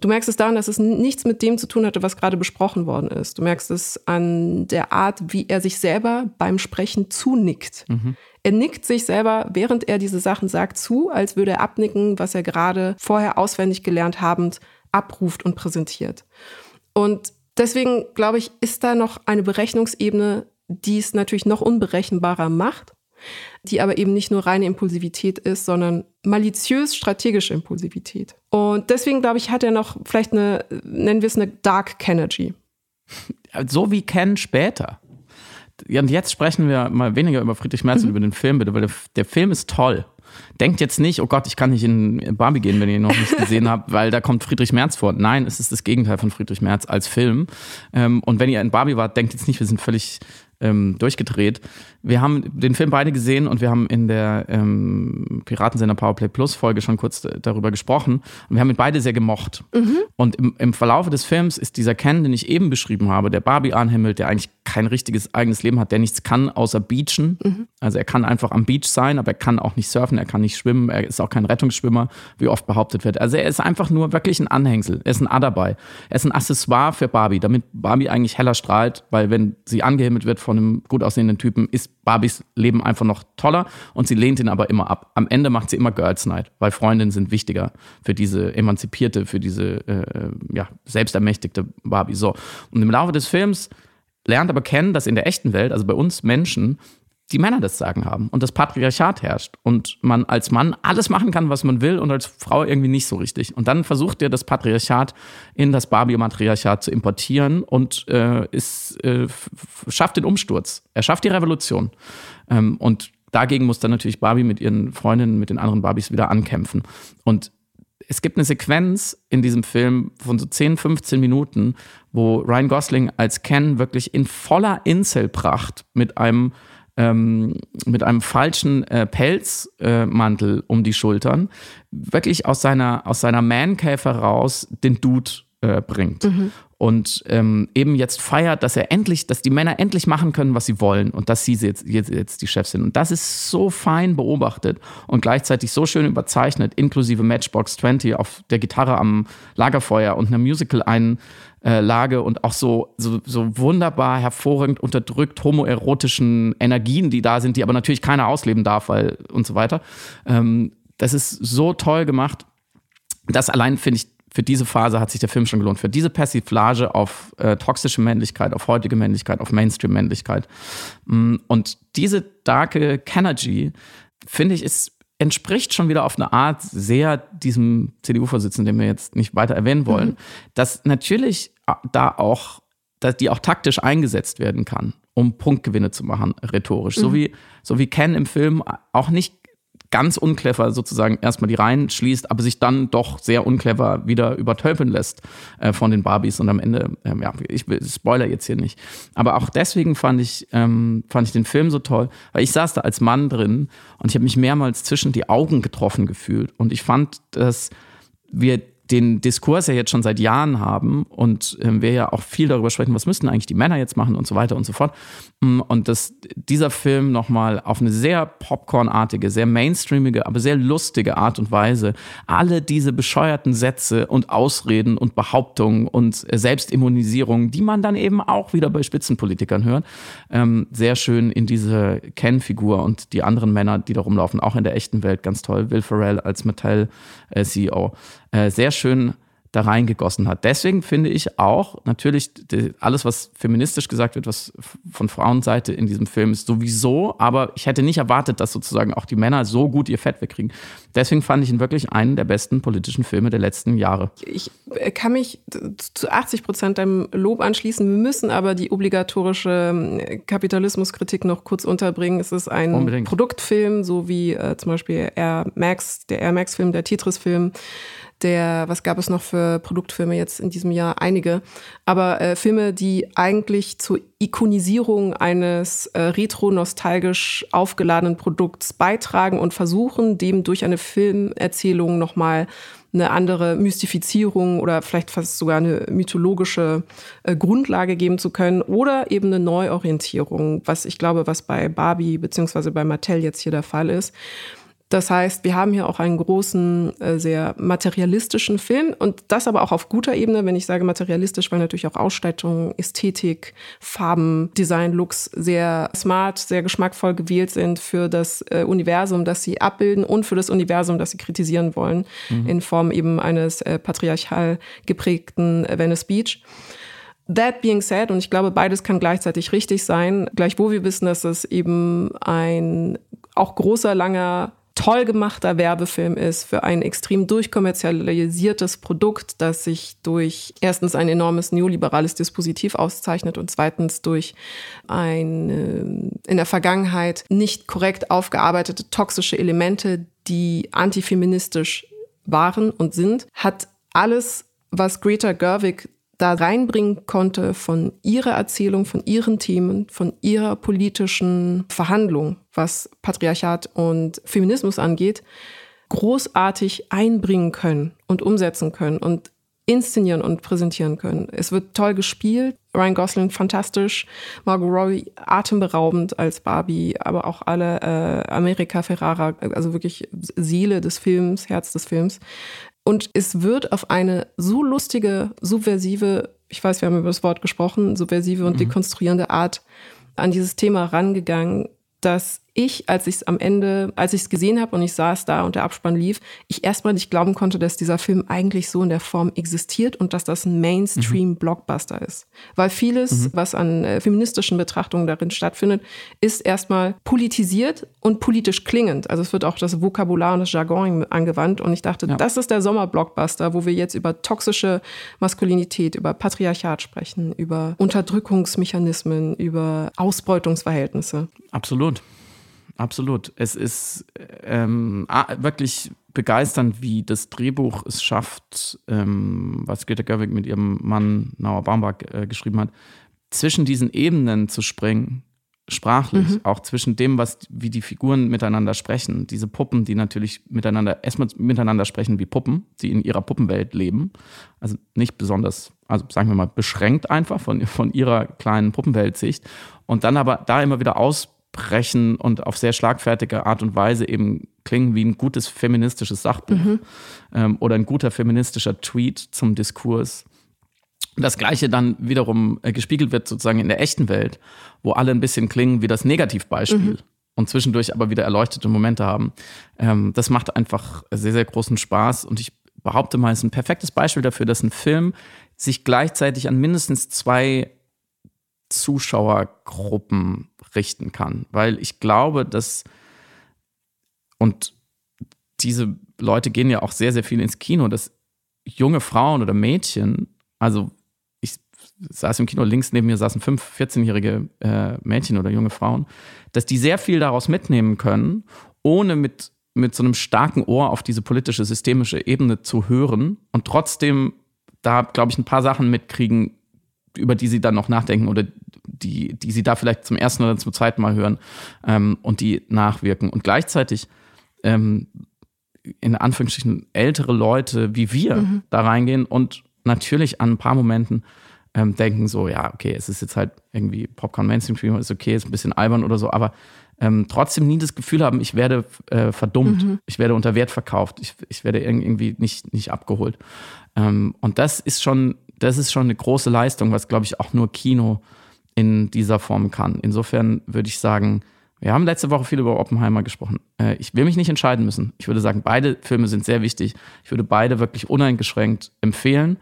Du merkst es daran, dass es nichts mit dem zu tun hatte, was gerade besprochen worden ist. Du merkst es an der Art, wie er sich selber beim Sprechen zunickt. Mhm. Er nickt sich selber, während er diese Sachen sagt, zu, als würde er abnicken, was er gerade vorher auswendig gelernt habend abruft und präsentiert. Und deswegen, glaube ich, ist da noch eine Berechnungsebene, die es natürlich noch unberechenbarer macht, die aber eben nicht nur reine Impulsivität ist, sondern maliziös strategische Impulsivität. Und deswegen, glaube ich, hat er noch vielleicht eine, nennen wir es eine Dark Kenergy. So wie Ken später. Und jetzt sprechen wir mal weniger über Friedrich Merz mhm. und über den Film, bitte, weil der, der, Film ist toll. Denkt jetzt nicht, oh Gott, ich kann nicht in Barbie gehen, wenn ihr ihn noch nicht gesehen habt, weil da kommt Friedrich Merz vor. Nein, es ist das Gegenteil von Friedrich Merz als Film. Ähm, und wenn ihr in Barbie wart, denkt jetzt nicht, wir sind völlig ähm, durchgedreht. Wir haben den Film beide gesehen und wir haben in der ähm, Piratensender Powerplay Plus Folge schon kurz darüber gesprochen. Und wir haben ihn beide sehr gemocht. Mhm. Und im, im Verlaufe des Films ist dieser Ken, den ich eben beschrieben habe, der Barbie anhimmelt, der eigentlich kein richtiges eigenes Leben hat, der nichts kann außer beachen. Mhm. Also er kann einfach am Beach sein, aber er kann auch nicht surfen, er kann nicht schwimmen, er ist auch kein Rettungsschwimmer, wie oft behauptet wird. Also er ist einfach nur wirklich ein Anhängsel. Er ist ein A dabei. Er ist ein Accessoire für Barbie, damit Barbie eigentlich heller strahlt, weil wenn sie angehimmelt wird von einem gut aussehenden Typen, ist Barbies Leben einfach noch toller und sie lehnt ihn aber immer ab. Am Ende macht sie immer Girls Night, weil Freundinnen sind wichtiger für diese emanzipierte, für diese äh, ja, selbstermächtigte Barbie. So. Und im Laufe des Films lernt aber kennen, dass in der echten Welt, also bei uns Menschen, die Männer das Sagen haben und das Patriarchat herrscht und man als Mann alles machen kann, was man will und als Frau irgendwie nicht so richtig. Und dann versucht er das Patriarchat in das Barbie-Matriarchat zu importieren und äh, ist, äh, schafft den Umsturz. Er schafft die Revolution. Ähm, und dagegen muss dann natürlich Barbie mit ihren Freundinnen, mit den anderen Barbies wieder ankämpfen. Und es gibt eine Sequenz in diesem Film von so 10, 15 Minuten, wo Ryan Gosling als Ken wirklich in voller Inselpracht mit einem ähm, mit einem falschen äh, Pelzmantel äh, um die Schultern wirklich aus seiner, aus seiner Man-Cave heraus den Dude äh, bringt. Mhm. Und ähm, eben jetzt feiert, dass er endlich, dass die Männer endlich machen können, was sie wollen und dass sie jetzt, jetzt, jetzt die Chefs sind. Und das ist so fein beobachtet und gleichzeitig so schön überzeichnet, inklusive Matchbox 20 auf der Gitarre am Lagerfeuer und einer Musical ein äh, und auch so, so, so wunderbar hervorragend unterdrückt homoerotischen Energien, die da sind, die aber natürlich keiner ausleben darf, weil und so weiter. Ähm, das ist so toll gemacht. Das allein finde ich für diese Phase hat sich der Film schon gelohnt. Für diese Persiflage auf äh, toxische Männlichkeit, auf heutige Männlichkeit, auf Mainstream-Männlichkeit. Mm, und diese darke Kenergy, finde ich, ist entspricht schon wieder auf eine Art sehr diesem CDU-Vorsitzenden, den wir jetzt nicht weiter erwähnen wollen, mhm. dass natürlich äh, da auch, dass die auch taktisch eingesetzt werden kann, um Punktgewinne zu machen, rhetorisch. Mhm. So wie, so wie Ken im Film auch nicht ganz unclever sozusagen erstmal die Reihen schließt, aber sich dann doch sehr unclever wieder übertölpeln lässt äh, von den Barbies und am Ende, ähm, ja, ich spoiler jetzt hier nicht. Aber auch deswegen fand ich, ähm, fand ich den Film so toll, weil ich saß da als Mann drin und ich habe mich mehrmals zwischen die Augen getroffen gefühlt und ich fand, dass wir den Diskurs ja jetzt schon seit Jahren haben und äh, wir ja auch viel darüber sprechen, was müssten eigentlich die Männer jetzt machen und so weiter und so fort. Mm, und dass dieser Film nochmal auf eine sehr popcornartige, sehr mainstreamige, aber sehr lustige Art und Weise alle diese bescheuerten Sätze und Ausreden und Behauptungen und Selbstimmunisierung, die man dann eben auch wieder bei Spitzenpolitikern hört, ähm, sehr schön in diese Ken-Figur und die anderen Männer, die da rumlaufen, auch in der echten Welt ganz toll. Will Ferrell als Mattel-CEO. Äh, sehr schön da reingegossen hat. Deswegen finde ich auch natürlich alles, was feministisch gesagt wird, was von Frauenseite in diesem Film ist, sowieso. Aber ich hätte nicht erwartet, dass sozusagen auch die Männer so gut ihr Fett wegkriegen. Deswegen fand ich ihn wirklich einen der besten politischen Filme der letzten Jahre. Ich kann mich zu 80 Prozent deinem Lob anschließen. Wir müssen aber die obligatorische ähm, Kapitalismuskritik noch kurz unterbringen. Es ist ein Unbedingt. Produktfilm, so wie äh, zum Beispiel Air Max, der Air Max-Film, der Tetris-Film der, was gab es noch für Produktfilme jetzt in diesem Jahr? Einige. Aber äh, Filme, die eigentlich zur Ikonisierung eines äh, retro-nostalgisch aufgeladenen Produkts beitragen und versuchen, dem durch eine Filmerzählung nochmal eine andere Mystifizierung oder vielleicht fast sogar eine mythologische äh, Grundlage geben zu können oder eben eine Neuorientierung, was ich glaube, was bei Barbie beziehungsweise bei Mattel jetzt hier der Fall ist. Das heißt, wir haben hier auch einen großen, äh, sehr materialistischen Film und das aber auch auf guter Ebene, wenn ich sage materialistisch, weil natürlich auch Ausstattung, Ästhetik, Farben, Design, Looks sehr smart, sehr geschmackvoll gewählt sind für das äh, Universum, das sie abbilden und für das Universum, das sie kritisieren wollen, mhm. in Form eben eines äh, patriarchal geprägten Venice Beach. That being said, und ich glaube, beides kann gleichzeitig richtig sein, gleichwohl wir wissen, dass es eben ein auch großer, langer toll gemachter Werbefilm ist für ein extrem durchkommerzialisiertes Produkt, das sich durch erstens ein enormes neoliberales Dispositiv auszeichnet und zweitens durch eine in der Vergangenheit nicht korrekt aufgearbeitete toxische Elemente, die antifeministisch waren und sind, hat alles, was Greta Gerwig da reinbringen konnte von ihrer Erzählung, von ihren Themen, von ihrer politischen Verhandlung, was Patriarchat und Feminismus angeht, großartig einbringen können und umsetzen können und inszenieren und präsentieren können. Es wird toll gespielt. Ryan Gosling fantastisch, Margot Robbie atemberaubend als Barbie, aber auch alle äh, America Ferrara, also wirklich Seele des Films, Herz des Films. Und es wird auf eine so lustige, subversive, ich weiß, wir haben über das Wort gesprochen, subversive und mhm. dekonstruierende Art an dieses Thema rangegangen, dass ich, als ich es am Ende, als ich es gesehen habe und ich saß da und der Abspann lief, ich erstmal nicht glauben konnte, dass dieser Film eigentlich so in der Form existiert und dass das ein Mainstream-Blockbuster ist. Weil vieles, mhm. was an äh, feministischen Betrachtungen darin stattfindet, ist erstmal politisiert und politisch klingend. Also es wird auch das Vokabular und das Jargon angewandt und ich dachte, ja. das ist der Sommer-Blockbuster, wo wir jetzt über toxische Maskulinität, über Patriarchat sprechen, über Unterdrückungsmechanismen, über Ausbeutungsverhältnisse. Absolut absolut. Es ist ähm, wirklich begeisternd, wie das Drehbuch es schafft, ähm, was Greta Gerwig mit ihrem Mann Nauer Baumbach äh, geschrieben hat, zwischen diesen Ebenen zu springen, sprachlich, mhm. auch zwischen dem, was, wie die Figuren miteinander sprechen. Diese Puppen, die natürlich miteinander, erstmal miteinander sprechen wie Puppen, die in ihrer Puppenwelt leben. Also nicht besonders, also sagen wir mal, beschränkt einfach von, von ihrer kleinen Puppenweltsicht. Und dann aber da immer wieder aus sprechen und auf sehr schlagfertige Art und Weise eben klingen wie ein gutes feministisches Sachbuch mhm. ähm, oder ein guter feministischer Tweet zum Diskurs. Das Gleiche dann wiederum äh, gespiegelt wird sozusagen in der echten Welt, wo alle ein bisschen klingen wie das Negativbeispiel. Mhm. Und zwischendurch aber wieder erleuchtete Momente haben. Ähm, das macht einfach sehr, sehr großen Spaß. Und ich behaupte mal, es ist ein perfektes Beispiel dafür, dass ein Film sich gleichzeitig an mindestens zwei Zuschauergruppen richten kann. Weil ich glaube, dass, und diese Leute gehen ja auch sehr, sehr viel ins Kino, dass junge Frauen oder Mädchen, also ich saß im Kino, links neben mir saßen fünf 14-jährige äh, Mädchen oder junge Frauen, dass die sehr viel daraus mitnehmen können, ohne mit, mit so einem starken Ohr auf diese politische, systemische Ebene zu hören und trotzdem da, glaube ich, ein paar Sachen mitkriegen, über die sie dann noch nachdenken oder die, die sie da vielleicht zum ersten oder zum zweiten Mal hören ähm, und die nachwirken. Und gleichzeitig ähm, in Anführungsstrichen ältere Leute wie wir mhm. da reingehen und natürlich an ein paar Momenten ähm, denken so, ja, okay, es ist jetzt halt irgendwie Popcorn Mainstream ist okay, ist ein bisschen albern oder so, aber ähm, trotzdem nie das Gefühl haben, ich werde äh, verdummt, mhm. ich werde unter Wert verkauft, ich, ich werde irgendwie nicht, nicht abgeholt. Ähm, und das ist schon das ist schon eine große Leistung, was, glaube ich, auch nur Kino in dieser Form kann. Insofern würde ich sagen, wir haben letzte Woche viel über Oppenheimer gesprochen. Äh, ich will mich nicht entscheiden müssen. Ich würde sagen, beide Filme sind sehr wichtig. Ich würde beide wirklich uneingeschränkt empfehlen.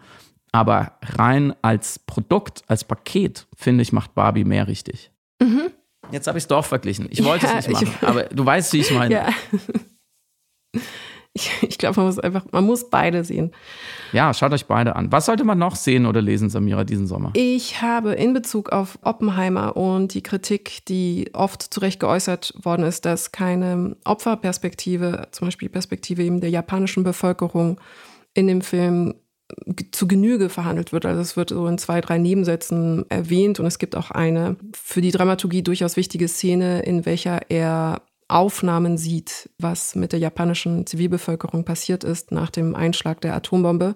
Aber rein als Produkt, als Paket, finde ich, macht Barbie mehr richtig. Mhm. Jetzt habe ich es doch verglichen. Ich wollte ja, es nicht machen, ich, aber du weißt, wie ich meine. Ja. Ich, ich glaube, man muss einfach, man muss beide sehen. Ja, schaut euch beide an. Was sollte man noch sehen oder lesen, Samira, diesen Sommer? Ich habe in Bezug auf Oppenheimer und die Kritik, die oft zu Recht geäußert worden ist, dass keine Opferperspektive, zum Beispiel Perspektive eben der japanischen Bevölkerung in dem Film zu Genüge verhandelt wird. Also es wird so in zwei, drei Nebensätzen erwähnt und es gibt auch eine für die Dramaturgie durchaus wichtige Szene, in welcher er Aufnahmen sieht, was mit der japanischen Zivilbevölkerung passiert ist nach dem Einschlag der Atombombe.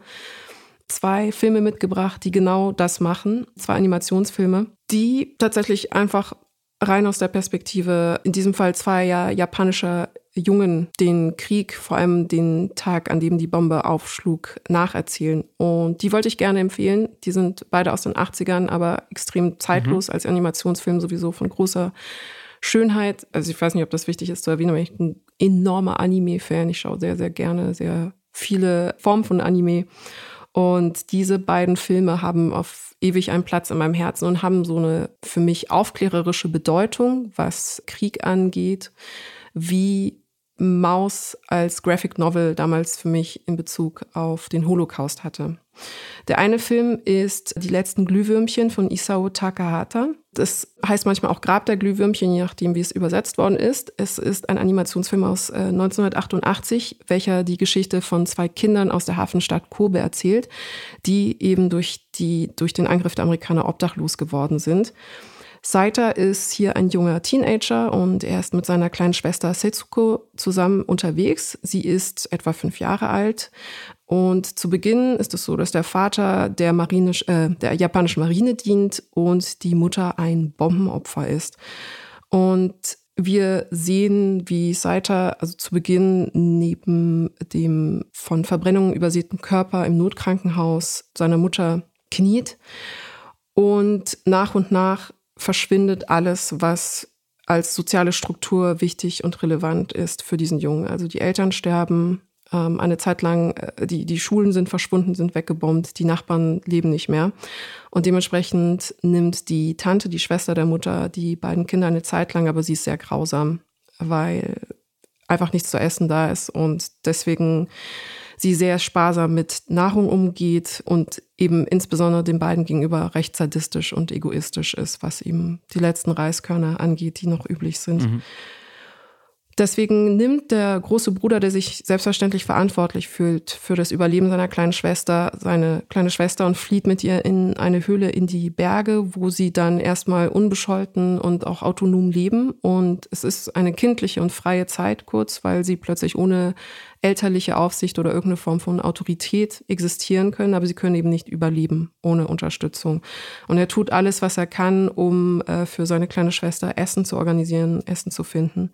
Zwei Filme mitgebracht, die genau das machen. Zwei Animationsfilme, die tatsächlich einfach rein aus der Perspektive, in diesem Fall zweier japanischer Jungen, den Krieg, vor allem den Tag, an dem die Bombe aufschlug, nacherzählen. Und die wollte ich gerne empfehlen. Die sind beide aus den 80ern, aber extrem zeitlos mhm. als Animationsfilm sowieso von großer Schönheit, also ich weiß nicht, ob das wichtig ist zu erwähnen, aber ich bin ein enormer Anime-Fan. Ich schaue sehr, sehr gerne sehr viele Formen von Anime. Und diese beiden Filme haben auf ewig einen Platz in meinem Herzen und haben so eine für mich aufklärerische Bedeutung, was Krieg angeht, wie Maus als Graphic Novel damals für mich in Bezug auf den Holocaust hatte. Der eine Film ist Die letzten Glühwürmchen von Isao Takahata. Das heißt manchmal auch Grab der Glühwürmchen, je nachdem, wie es übersetzt worden ist. Es ist ein Animationsfilm aus äh, 1988, welcher die Geschichte von zwei Kindern aus der Hafenstadt Kobe erzählt, die eben durch, die, durch den Angriff der Amerikaner obdachlos geworden sind. Saita ist hier ein junger Teenager und er ist mit seiner kleinen Schwester Setsuko zusammen unterwegs. Sie ist etwa fünf Jahre alt. Und zu Beginn ist es so, dass der Vater der, Marine, äh, der japanischen Marine dient und die Mutter ein Bombenopfer ist. Und wir sehen, wie Saita also zu Beginn neben dem von Verbrennungen übersäten Körper im Notkrankenhaus seiner Mutter kniet und nach und nach verschwindet alles, was als soziale Struktur wichtig und relevant ist für diesen Jungen. Also die Eltern sterben, ähm, eine Zeit lang, äh, die, die Schulen sind verschwunden, sind weggebombt, die Nachbarn leben nicht mehr. Und dementsprechend nimmt die Tante, die Schwester der Mutter, die beiden Kinder eine Zeit lang, aber sie ist sehr grausam, weil einfach nichts zu essen da ist. Und deswegen sie sehr sparsam mit Nahrung umgeht und eben insbesondere den beiden gegenüber recht sadistisch und egoistisch ist, was eben die letzten Reiskörner angeht, die noch üblich sind. Mhm. Deswegen nimmt der große Bruder, der sich selbstverständlich verantwortlich fühlt für das Überleben seiner kleinen Schwester, seine kleine Schwester und flieht mit ihr in eine Höhle in die Berge, wo sie dann erstmal unbescholten und auch autonom leben. Und es ist eine kindliche und freie Zeit kurz, weil sie plötzlich ohne elterliche Aufsicht oder irgendeine Form von Autorität existieren können, aber sie können eben nicht überleben ohne Unterstützung. Und er tut alles, was er kann, um äh, für seine kleine Schwester Essen zu organisieren, Essen zu finden.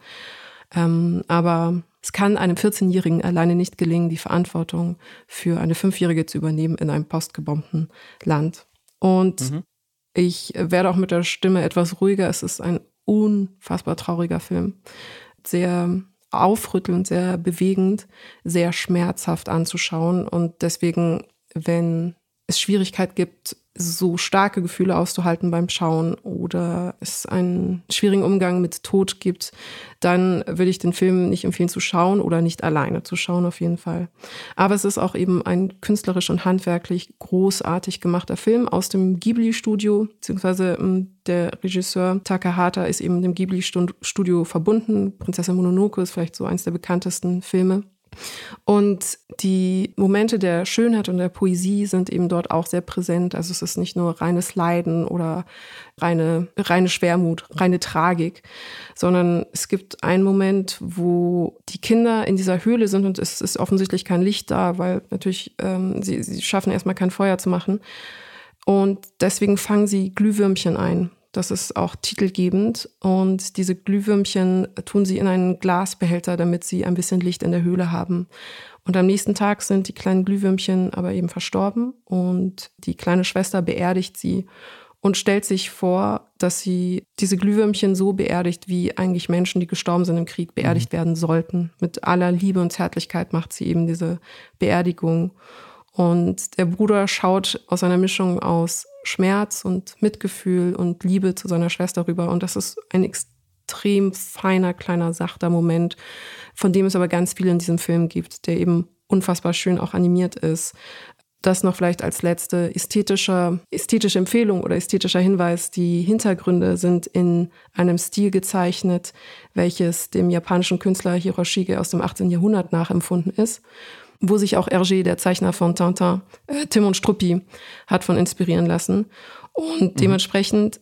Ähm, aber es kann einem 14-Jährigen alleine nicht gelingen, die Verantwortung für eine Fünfjährige zu übernehmen in einem postgebombten Land. Und mhm. ich werde auch mit der Stimme etwas ruhiger. Es ist ein unfassbar trauriger Film. Sehr aufrüttelnd, sehr bewegend, sehr schmerzhaft anzuschauen. Und deswegen, wenn es Schwierigkeit gibt, so starke Gefühle auszuhalten beim Schauen oder es einen schwierigen Umgang mit Tod gibt, dann würde ich den Film nicht empfehlen zu schauen oder nicht alleine zu schauen auf jeden Fall. Aber es ist auch eben ein künstlerisch und handwerklich großartig gemachter Film aus dem Ghibli-Studio, beziehungsweise ähm, der Regisseur Takahata ist eben dem Ghibli-Studio verbunden. Prinzessin Mononoke ist vielleicht so eins der bekanntesten Filme. Und die Momente der Schönheit und der Poesie sind eben dort auch sehr präsent. Also es ist nicht nur reines Leiden oder reine, reine Schwermut, reine Tragik, sondern es gibt einen Moment, wo die Kinder in dieser Höhle sind und es ist offensichtlich kein Licht da, weil natürlich ähm, sie, sie schaffen erstmal kein Feuer zu machen. Und deswegen fangen sie Glühwürmchen ein. Das ist auch titelgebend. Und diese Glühwürmchen tun sie in einen Glasbehälter, damit sie ein bisschen Licht in der Höhle haben. Und am nächsten Tag sind die kleinen Glühwürmchen aber eben verstorben und die kleine Schwester beerdigt sie und stellt sich vor, dass sie diese Glühwürmchen so beerdigt, wie eigentlich Menschen, die gestorben sind im Krieg, beerdigt mhm. werden sollten. Mit aller Liebe und Zärtlichkeit macht sie eben diese Beerdigung. Und der Bruder schaut aus einer Mischung aus Schmerz und Mitgefühl und Liebe zu seiner Schwester rüber. Und das ist ein extrem feiner, kleiner, sachter Moment, von dem es aber ganz viel in diesem Film gibt, der eben unfassbar schön auch animiert ist. Das noch vielleicht als letzte ästhetische, ästhetische Empfehlung oder ästhetischer Hinweis. Die Hintergründe sind in einem Stil gezeichnet, welches dem japanischen Künstler Hiroshige aus dem 18. Jahrhundert nachempfunden ist wo sich auch Hergé, der Zeichner von Tintin, äh, Tim und Struppi, hat von inspirieren lassen. Und mhm. dementsprechend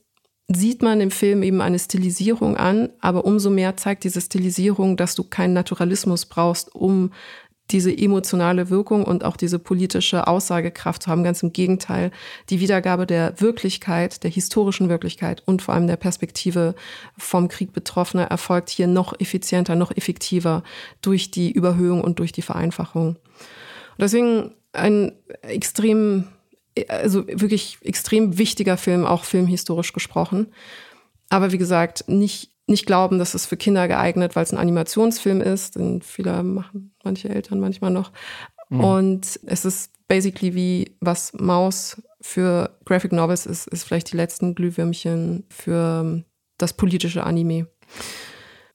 sieht man im Film eben eine Stilisierung an, aber umso mehr zeigt diese Stilisierung, dass du keinen Naturalismus brauchst, um diese emotionale Wirkung und auch diese politische Aussagekraft haben. Ganz im Gegenteil, die Wiedergabe der Wirklichkeit, der historischen Wirklichkeit und vor allem der Perspektive vom Krieg Betroffener erfolgt hier noch effizienter, noch effektiver durch die Überhöhung und durch die Vereinfachung. Und deswegen ein extrem, also wirklich extrem wichtiger Film, auch filmhistorisch gesprochen. Aber wie gesagt, nicht nicht glauben, dass es für Kinder geeignet, weil es ein Animationsfilm ist. Den viele machen manche Eltern manchmal noch. Mhm. Und es ist basically wie was Maus für Graphic Novels ist, ist vielleicht die letzten Glühwürmchen für das politische Anime.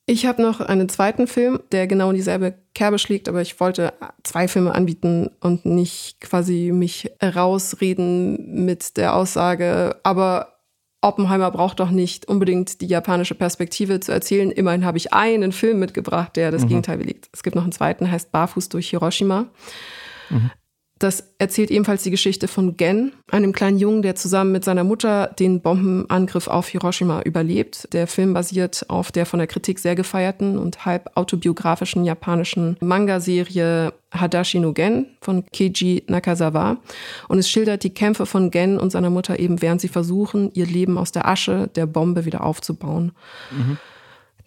Ich habe noch einen zweiten Film, der genau in dieselbe Kerbe schlägt, aber ich wollte zwei Filme anbieten und nicht quasi mich rausreden mit der Aussage, aber Oppenheimer braucht doch nicht unbedingt die japanische Perspektive zu erzählen. Immerhin habe ich einen Film mitgebracht, der das mhm. Gegenteil belegt. Es gibt noch einen zweiten, heißt Barfuß durch Hiroshima. Mhm. Das erzählt ebenfalls die Geschichte von Gen, einem kleinen Jungen, der zusammen mit seiner Mutter den Bombenangriff auf Hiroshima überlebt. Der Film basiert auf der von der Kritik sehr gefeierten und halb autobiografischen japanischen Manga-Serie Hadashi no Gen von Keiji Nakazawa. Und es schildert die Kämpfe von Gen und seiner Mutter eben, während sie versuchen, ihr Leben aus der Asche der Bombe wieder aufzubauen. Mhm.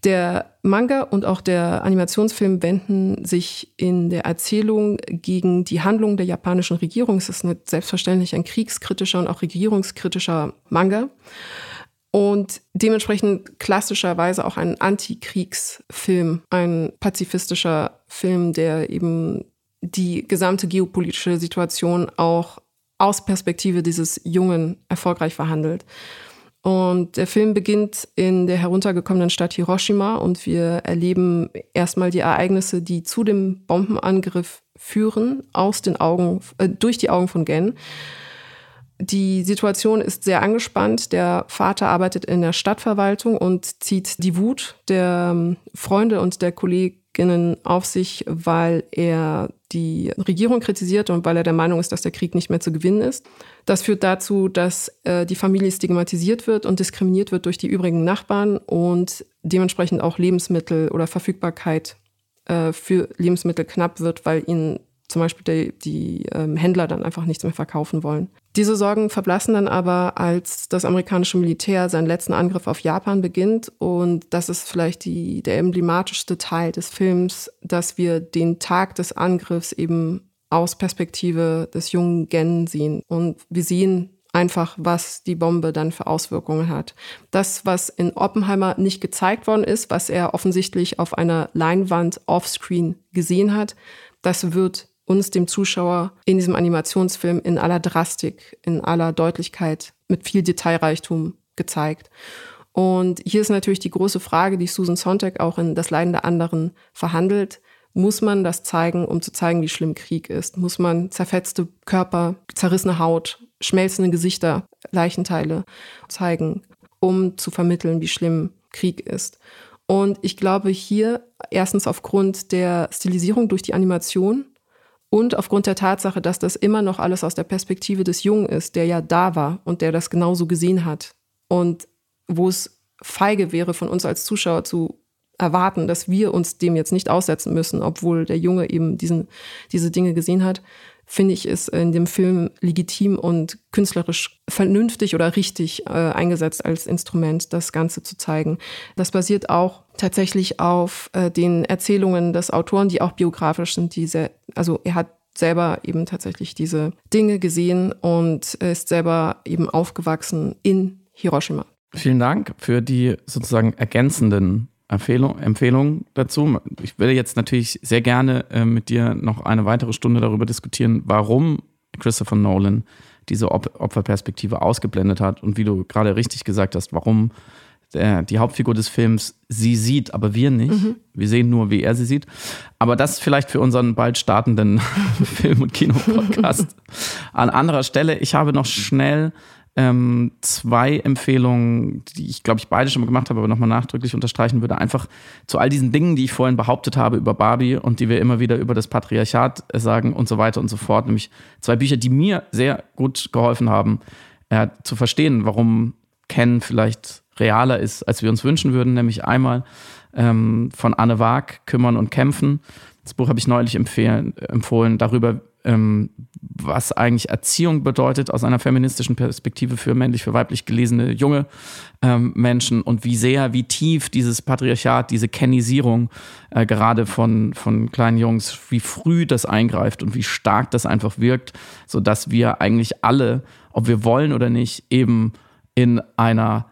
Der Manga und auch der Animationsfilm wenden sich in der Erzählung gegen die Handlung der japanischen Regierung. Es ist selbstverständlich ein kriegskritischer und auch regierungskritischer Manga. Und dementsprechend klassischerweise auch ein Antikriegsfilm, ein pazifistischer Film, der eben die gesamte geopolitische Situation auch aus Perspektive dieses Jungen erfolgreich verhandelt. Und der Film beginnt in der heruntergekommenen Stadt Hiroshima und wir erleben erstmal die Ereignisse, die zu dem Bombenangriff führen, aus den Augen, äh, durch die Augen von Gen. Die Situation ist sehr angespannt. Der Vater arbeitet in der Stadtverwaltung und zieht die Wut der ähm, Freunde und der Kolleginnen auf sich, weil er die Regierung kritisiert und weil er der Meinung ist, dass der Krieg nicht mehr zu gewinnen ist. Das führt dazu, dass äh, die Familie stigmatisiert wird und diskriminiert wird durch die übrigen Nachbarn und dementsprechend auch Lebensmittel oder Verfügbarkeit äh, für Lebensmittel knapp wird, weil ihnen zum Beispiel die, die ähm, Händler dann einfach nichts mehr verkaufen wollen. Diese Sorgen verblassen dann aber, als das amerikanische Militär seinen letzten Angriff auf Japan beginnt. Und das ist vielleicht die, der emblematischste Teil des Films, dass wir den Tag des Angriffs eben aus Perspektive des jungen Gen sehen. Und wir sehen einfach, was die Bombe dann für Auswirkungen hat. Das, was in Oppenheimer nicht gezeigt worden ist, was er offensichtlich auf einer Leinwand offscreen gesehen hat, das wird uns, dem Zuschauer, in diesem Animationsfilm in aller Drastik, in aller Deutlichkeit, mit viel Detailreichtum gezeigt. Und hier ist natürlich die große Frage, die Susan Sontag auch in Das Leiden der anderen verhandelt. Muss man das zeigen, um zu zeigen, wie schlimm Krieg ist? Muss man zerfetzte Körper, zerrissene Haut, schmelzende Gesichter, Leichenteile zeigen, um zu vermitteln, wie schlimm Krieg ist? Und ich glaube hier erstens aufgrund der Stilisierung durch die Animation und aufgrund der Tatsache, dass das immer noch alles aus der Perspektive des Jungen ist, der ja da war und der das genauso gesehen hat. Und wo es feige wäre von uns als Zuschauer zu erwarten, dass wir uns dem jetzt nicht aussetzen müssen, obwohl der Junge eben diesen, diese Dinge gesehen hat, finde ich es in dem Film legitim und künstlerisch vernünftig oder richtig äh, eingesetzt als Instrument, das Ganze zu zeigen. Das basiert auch tatsächlich auf äh, den Erzählungen des Autoren, die auch biografisch sind. Diese, also er hat selber eben tatsächlich diese Dinge gesehen und ist selber eben aufgewachsen in Hiroshima. Vielen Dank für die sozusagen ergänzenden Empfehlung, Empfehlung dazu. Ich würde jetzt natürlich sehr gerne äh, mit dir noch eine weitere Stunde darüber diskutieren, warum Christopher Nolan diese Op Opferperspektive ausgeblendet hat und wie du gerade richtig gesagt hast, warum der, die Hauptfigur des Films sie sieht, aber wir nicht. Mhm. Wir sehen nur, wie er sie sieht. Aber das vielleicht für unseren bald startenden Film- und Kinopodcast an anderer Stelle. Ich habe noch schnell ähm, zwei Empfehlungen, die ich glaube ich beide schon gemacht habe, aber nochmal nachdrücklich unterstreichen würde. Einfach zu all diesen Dingen, die ich vorhin behauptet habe über Barbie und die wir immer wieder über das Patriarchat sagen und so weiter und so fort. Nämlich zwei Bücher, die mir sehr gut geholfen haben, äh, zu verstehen, warum Ken vielleicht realer ist, als wir uns wünschen würden. Nämlich einmal ähm, von Anne Waag, Kümmern und Kämpfen. Das Buch habe ich neulich empfehlen, empfohlen, darüber, ähm, was eigentlich Erziehung bedeutet aus einer feministischen Perspektive für männlich, für weiblich gelesene junge ähm, Menschen und wie sehr, wie tief dieses Patriarchat, diese Kennisierung äh, gerade von, von kleinen Jungs, wie früh das eingreift und wie stark das einfach wirkt, sodass wir eigentlich alle, ob wir wollen oder nicht, eben in einer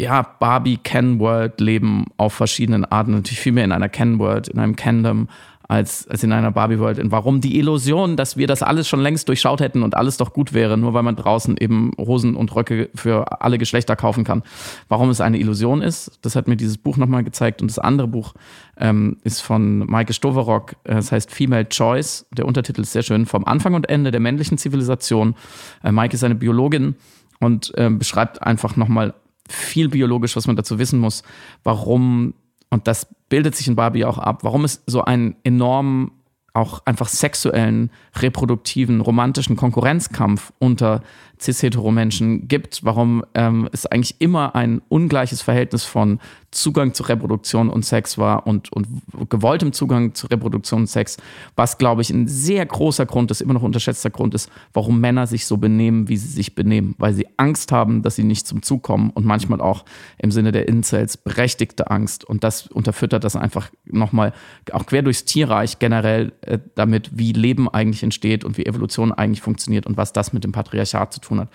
ja, Barbie-Ken-World leben auf verschiedenen Arten. Natürlich viel mehr in einer Ken-World, in einem Kendom, als, als in einer Barbie-World. Und warum die Illusion, dass wir das alles schon längst durchschaut hätten und alles doch gut wäre, nur weil man draußen eben Hosen und Röcke für alle Geschlechter kaufen kann. Warum es eine Illusion ist, das hat mir dieses Buch nochmal gezeigt. Und das andere Buch ähm, ist von Maike Stoverock, äh, das heißt Female Choice. Der Untertitel ist sehr schön, vom Anfang und Ende der männlichen Zivilisation. Äh, Maike ist eine Biologin und äh, beschreibt einfach nochmal viel biologisch, was man dazu wissen muss, warum, und das bildet sich in Barbie auch ab, warum es so einen enormen auch einfach sexuellen, reproduktiven, romantischen Konkurrenzkampf unter cis-hetero-Menschen gibt, warum ähm, es eigentlich immer ein ungleiches Verhältnis von Zugang zu Reproduktion und Sex war und, und gewolltem Zugang zu Reproduktion und Sex, was, glaube ich, ein sehr großer Grund ist, immer noch unterschätzter Grund ist, warum Männer sich so benehmen, wie sie sich benehmen, weil sie Angst haben, dass sie nicht zum Zug kommen und manchmal auch im Sinne der Incels berechtigte Angst. Und das unterfüttert das einfach nochmal auch quer durchs Tierreich generell äh, damit, wie Leben eigentlich entsteht und wie Evolution eigentlich funktioniert und was das mit dem Patriarchat zu tun hat.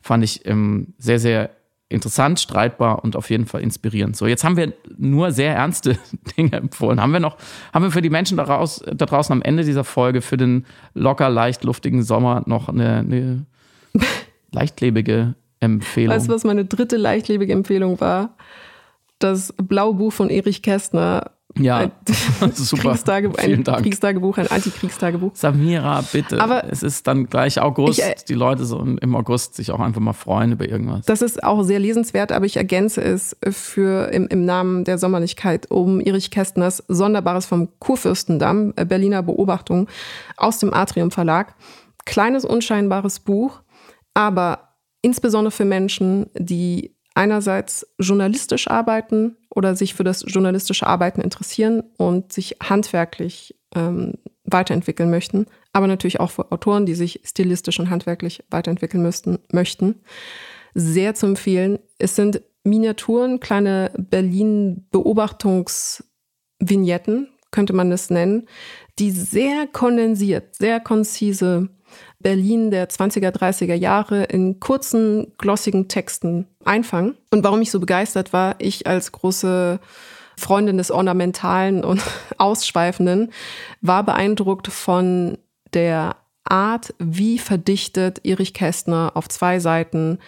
Fand ich ähm, sehr, sehr interessant, streitbar und auf jeden Fall inspirierend. So, jetzt haben wir nur sehr ernste Dinge empfohlen. Haben wir noch, haben wir für die Menschen daraus, da draußen am Ende dieser Folge für den locker, leicht luftigen Sommer noch eine, eine leichtlebige Empfehlung? Weißt du, was meine dritte leichtlebige Empfehlung war? Das Blaue Buch von Erich Kästner ja, ein super. Kriegstagebuch, ein Vielen Dank. Kriegstagebuch, ein Antikriegstagebuch. Samira, bitte. Aber es ist dann gleich August. Ich, äh, die Leute so im August sich auch einfach mal freuen über irgendwas. Das ist auch sehr lesenswert, aber ich ergänze es für im, im Namen der Sommerlichkeit um Erich Kästners Sonderbares vom Kurfürstendamm, äh, Berliner Beobachtung aus dem Atrium Verlag. Kleines, unscheinbares Buch, aber insbesondere für Menschen, die einerseits journalistisch arbeiten oder sich für das journalistische Arbeiten interessieren und sich handwerklich ähm, weiterentwickeln möchten, aber natürlich auch für Autoren, die sich stilistisch und handwerklich weiterentwickeln müssten, möchten. Sehr zu empfehlen. Es sind Miniaturen, kleine Berlin-Beobachtungs-Vignetten, könnte man es nennen, die sehr kondensiert, sehr konzise Berlin der 20er, 30er Jahre in kurzen, glossigen Texten einfangen. Und warum ich so begeistert war, ich als große Freundin des Ornamentalen und Ausschweifenden war beeindruckt von der Art, wie verdichtet Erich Kästner auf zwei Seiten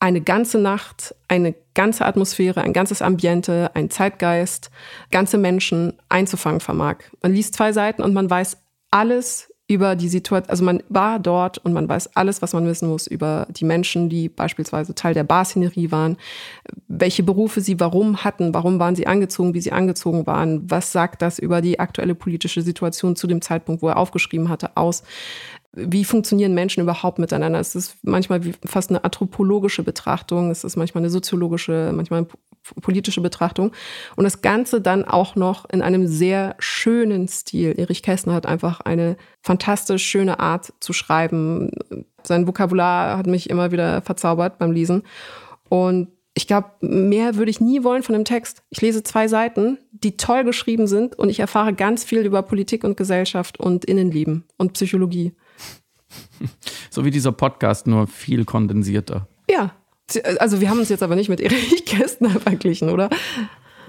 eine ganze Nacht, eine ganze Atmosphäre, ein ganzes Ambiente, ein Zeitgeist, ganze Menschen einzufangen vermag. Man liest zwei Seiten und man weiß alles über die Situation, also man war dort und man weiß alles, was man wissen muss über die Menschen, die beispielsweise Teil der Barszenerie waren, welche Berufe sie warum hatten, warum waren sie angezogen, wie sie angezogen waren, was sagt das über die aktuelle politische Situation zu dem Zeitpunkt, wo er aufgeschrieben hatte, aus wie funktionieren Menschen überhaupt miteinander? Es ist manchmal fast eine anthropologische Betrachtung, es ist manchmal eine soziologische, manchmal politische Betrachtung. Und das Ganze dann auch noch in einem sehr schönen Stil. Erich Kästner hat einfach eine fantastisch schöne Art zu schreiben. Sein Vokabular hat mich immer wieder verzaubert beim Lesen. Und ich glaube, mehr würde ich nie wollen von dem Text. Ich lese zwei Seiten, die toll geschrieben sind und ich erfahre ganz viel über Politik und Gesellschaft und Innenleben und Psychologie. So wie dieser Podcast, nur viel kondensierter. Ja, also wir haben uns jetzt aber nicht mit Erich Kästner verglichen, oder?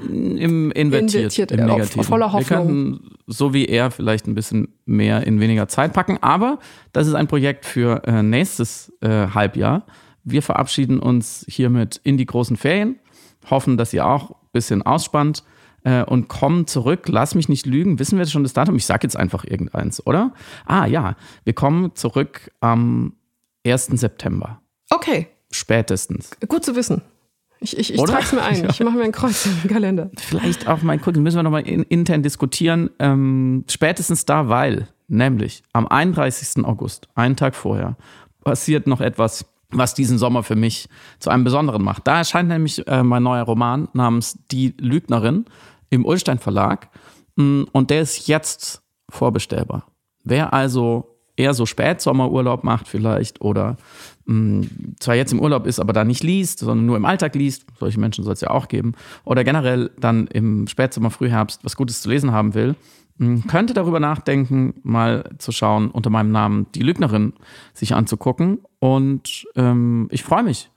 Im invertiert, invertiert im Negativen. voller Hoffnung. Wir könnten, so wie er, vielleicht ein bisschen mehr in weniger Zeit packen, aber das ist ein Projekt für äh, nächstes äh, Halbjahr. Wir verabschieden uns hiermit in die großen Ferien, hoffen, dass ihr auch ein bisschen ausspannt äh, und kommen zurück. Lass mich nicht lügen. Wissen wir schon das Datum? Ich sage jetzt einfach irgendeins, oder? Ah ja, wir kommen zurück am 1. September. Okay. Spätestens. Gut zu wissen. Ich, ich, ich trage es mir ein. Ich mache mir ein Kreuz im Kalender. Vielleicht auch mal gucken, müssen wir nochmal in, intern diskutieren. Ähm, spätestens da, weil, nämlich am 31. August, einen Tag vorher, passiert noch etwas, was diesen Sommer für mich zu einem besonderen macht. Da erscheint nämlich äh, mein neuer Roman namens Die Lügnerin im Ulstein Verlag. Mm, und der ist jetzt vorbestellbar. Wer also eher so Spätsommerurlaub macht vielleicht oder mh, zwar jetzt im Urlaub ist, aber da nicht liest, sondern nur im Alltag liest, solche Menschen soll es ja auch geben, oder generell dann im Spätsommer, Frühherbst was Gutes zu lesen haben will, mh, könnte darüber nachdenken, mal zu schauen, unter meinem Namen Die Lügnerin sich anzugucken. Und ähm, ich freue mich,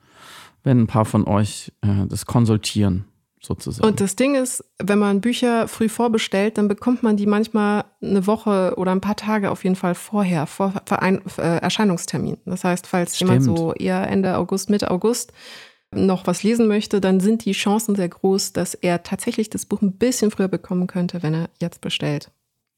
wenn ein paar von euch äh, das konsultieren sozusagen. Und das Ding ist, wenn man Bücher früh vorbestellt, dann bekommt man die manchmal eine Woche oder ein paar Tage auf jeden Fall vorher, vor Verein, äh, Erscheinungstermin. Das heißt, falls Stimmt. jemand so eher Ende August, Mitte August noch was lesen möchte, dann sind die Chancen sehr groß, dass er tatsächlich das Buch ein bisschen früher bekommen könnte, wenn er jetzt bestellt.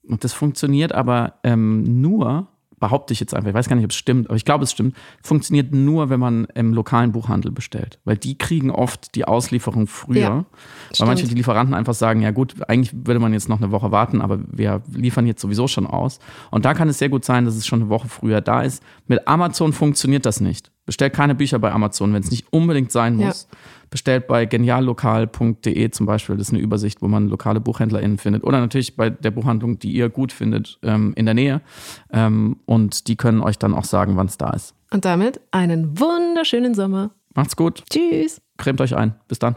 Und das funktioniert aber ähm, nur, behaupte ich jetzt einfach, ich weiß gar nicht, ob es stimmt, aber ich glaube, es stimmt, funktioniert nur, wenn man im lokalen Buchhandel bestellt. Weil die kriegen oft die Auslieferung früher. Ja, weil stimmt. manche die Lieferanten einfach sagen, ja gut, eigentlich würde man jetzt noch eine Woche warten, aber wir liefern jetzt sowieso schon aus. Und da kann es sehr gut sein, dass es schon eine Woche früher da ist. Mit Amazon funktioniert das nicht. Bestellt keine Bücher bei Amazon, wenn es nicht unbedingt sein muss. Ja. Bestellt bei geniallokal.de zum Beispiel. Das ist eine Übersicht, wo man lokale BuchhändlerInnen findet. Oder natürlich bei der Buchhandlung, die ihr gut findet, ähm, in der Nähe. Ähm, und die können euch dann auch sagen, wann es da ist. Und damit einen wunderschönen Sommer. Macht's gut. Tschüss. Cremt euch ein. Bis dann.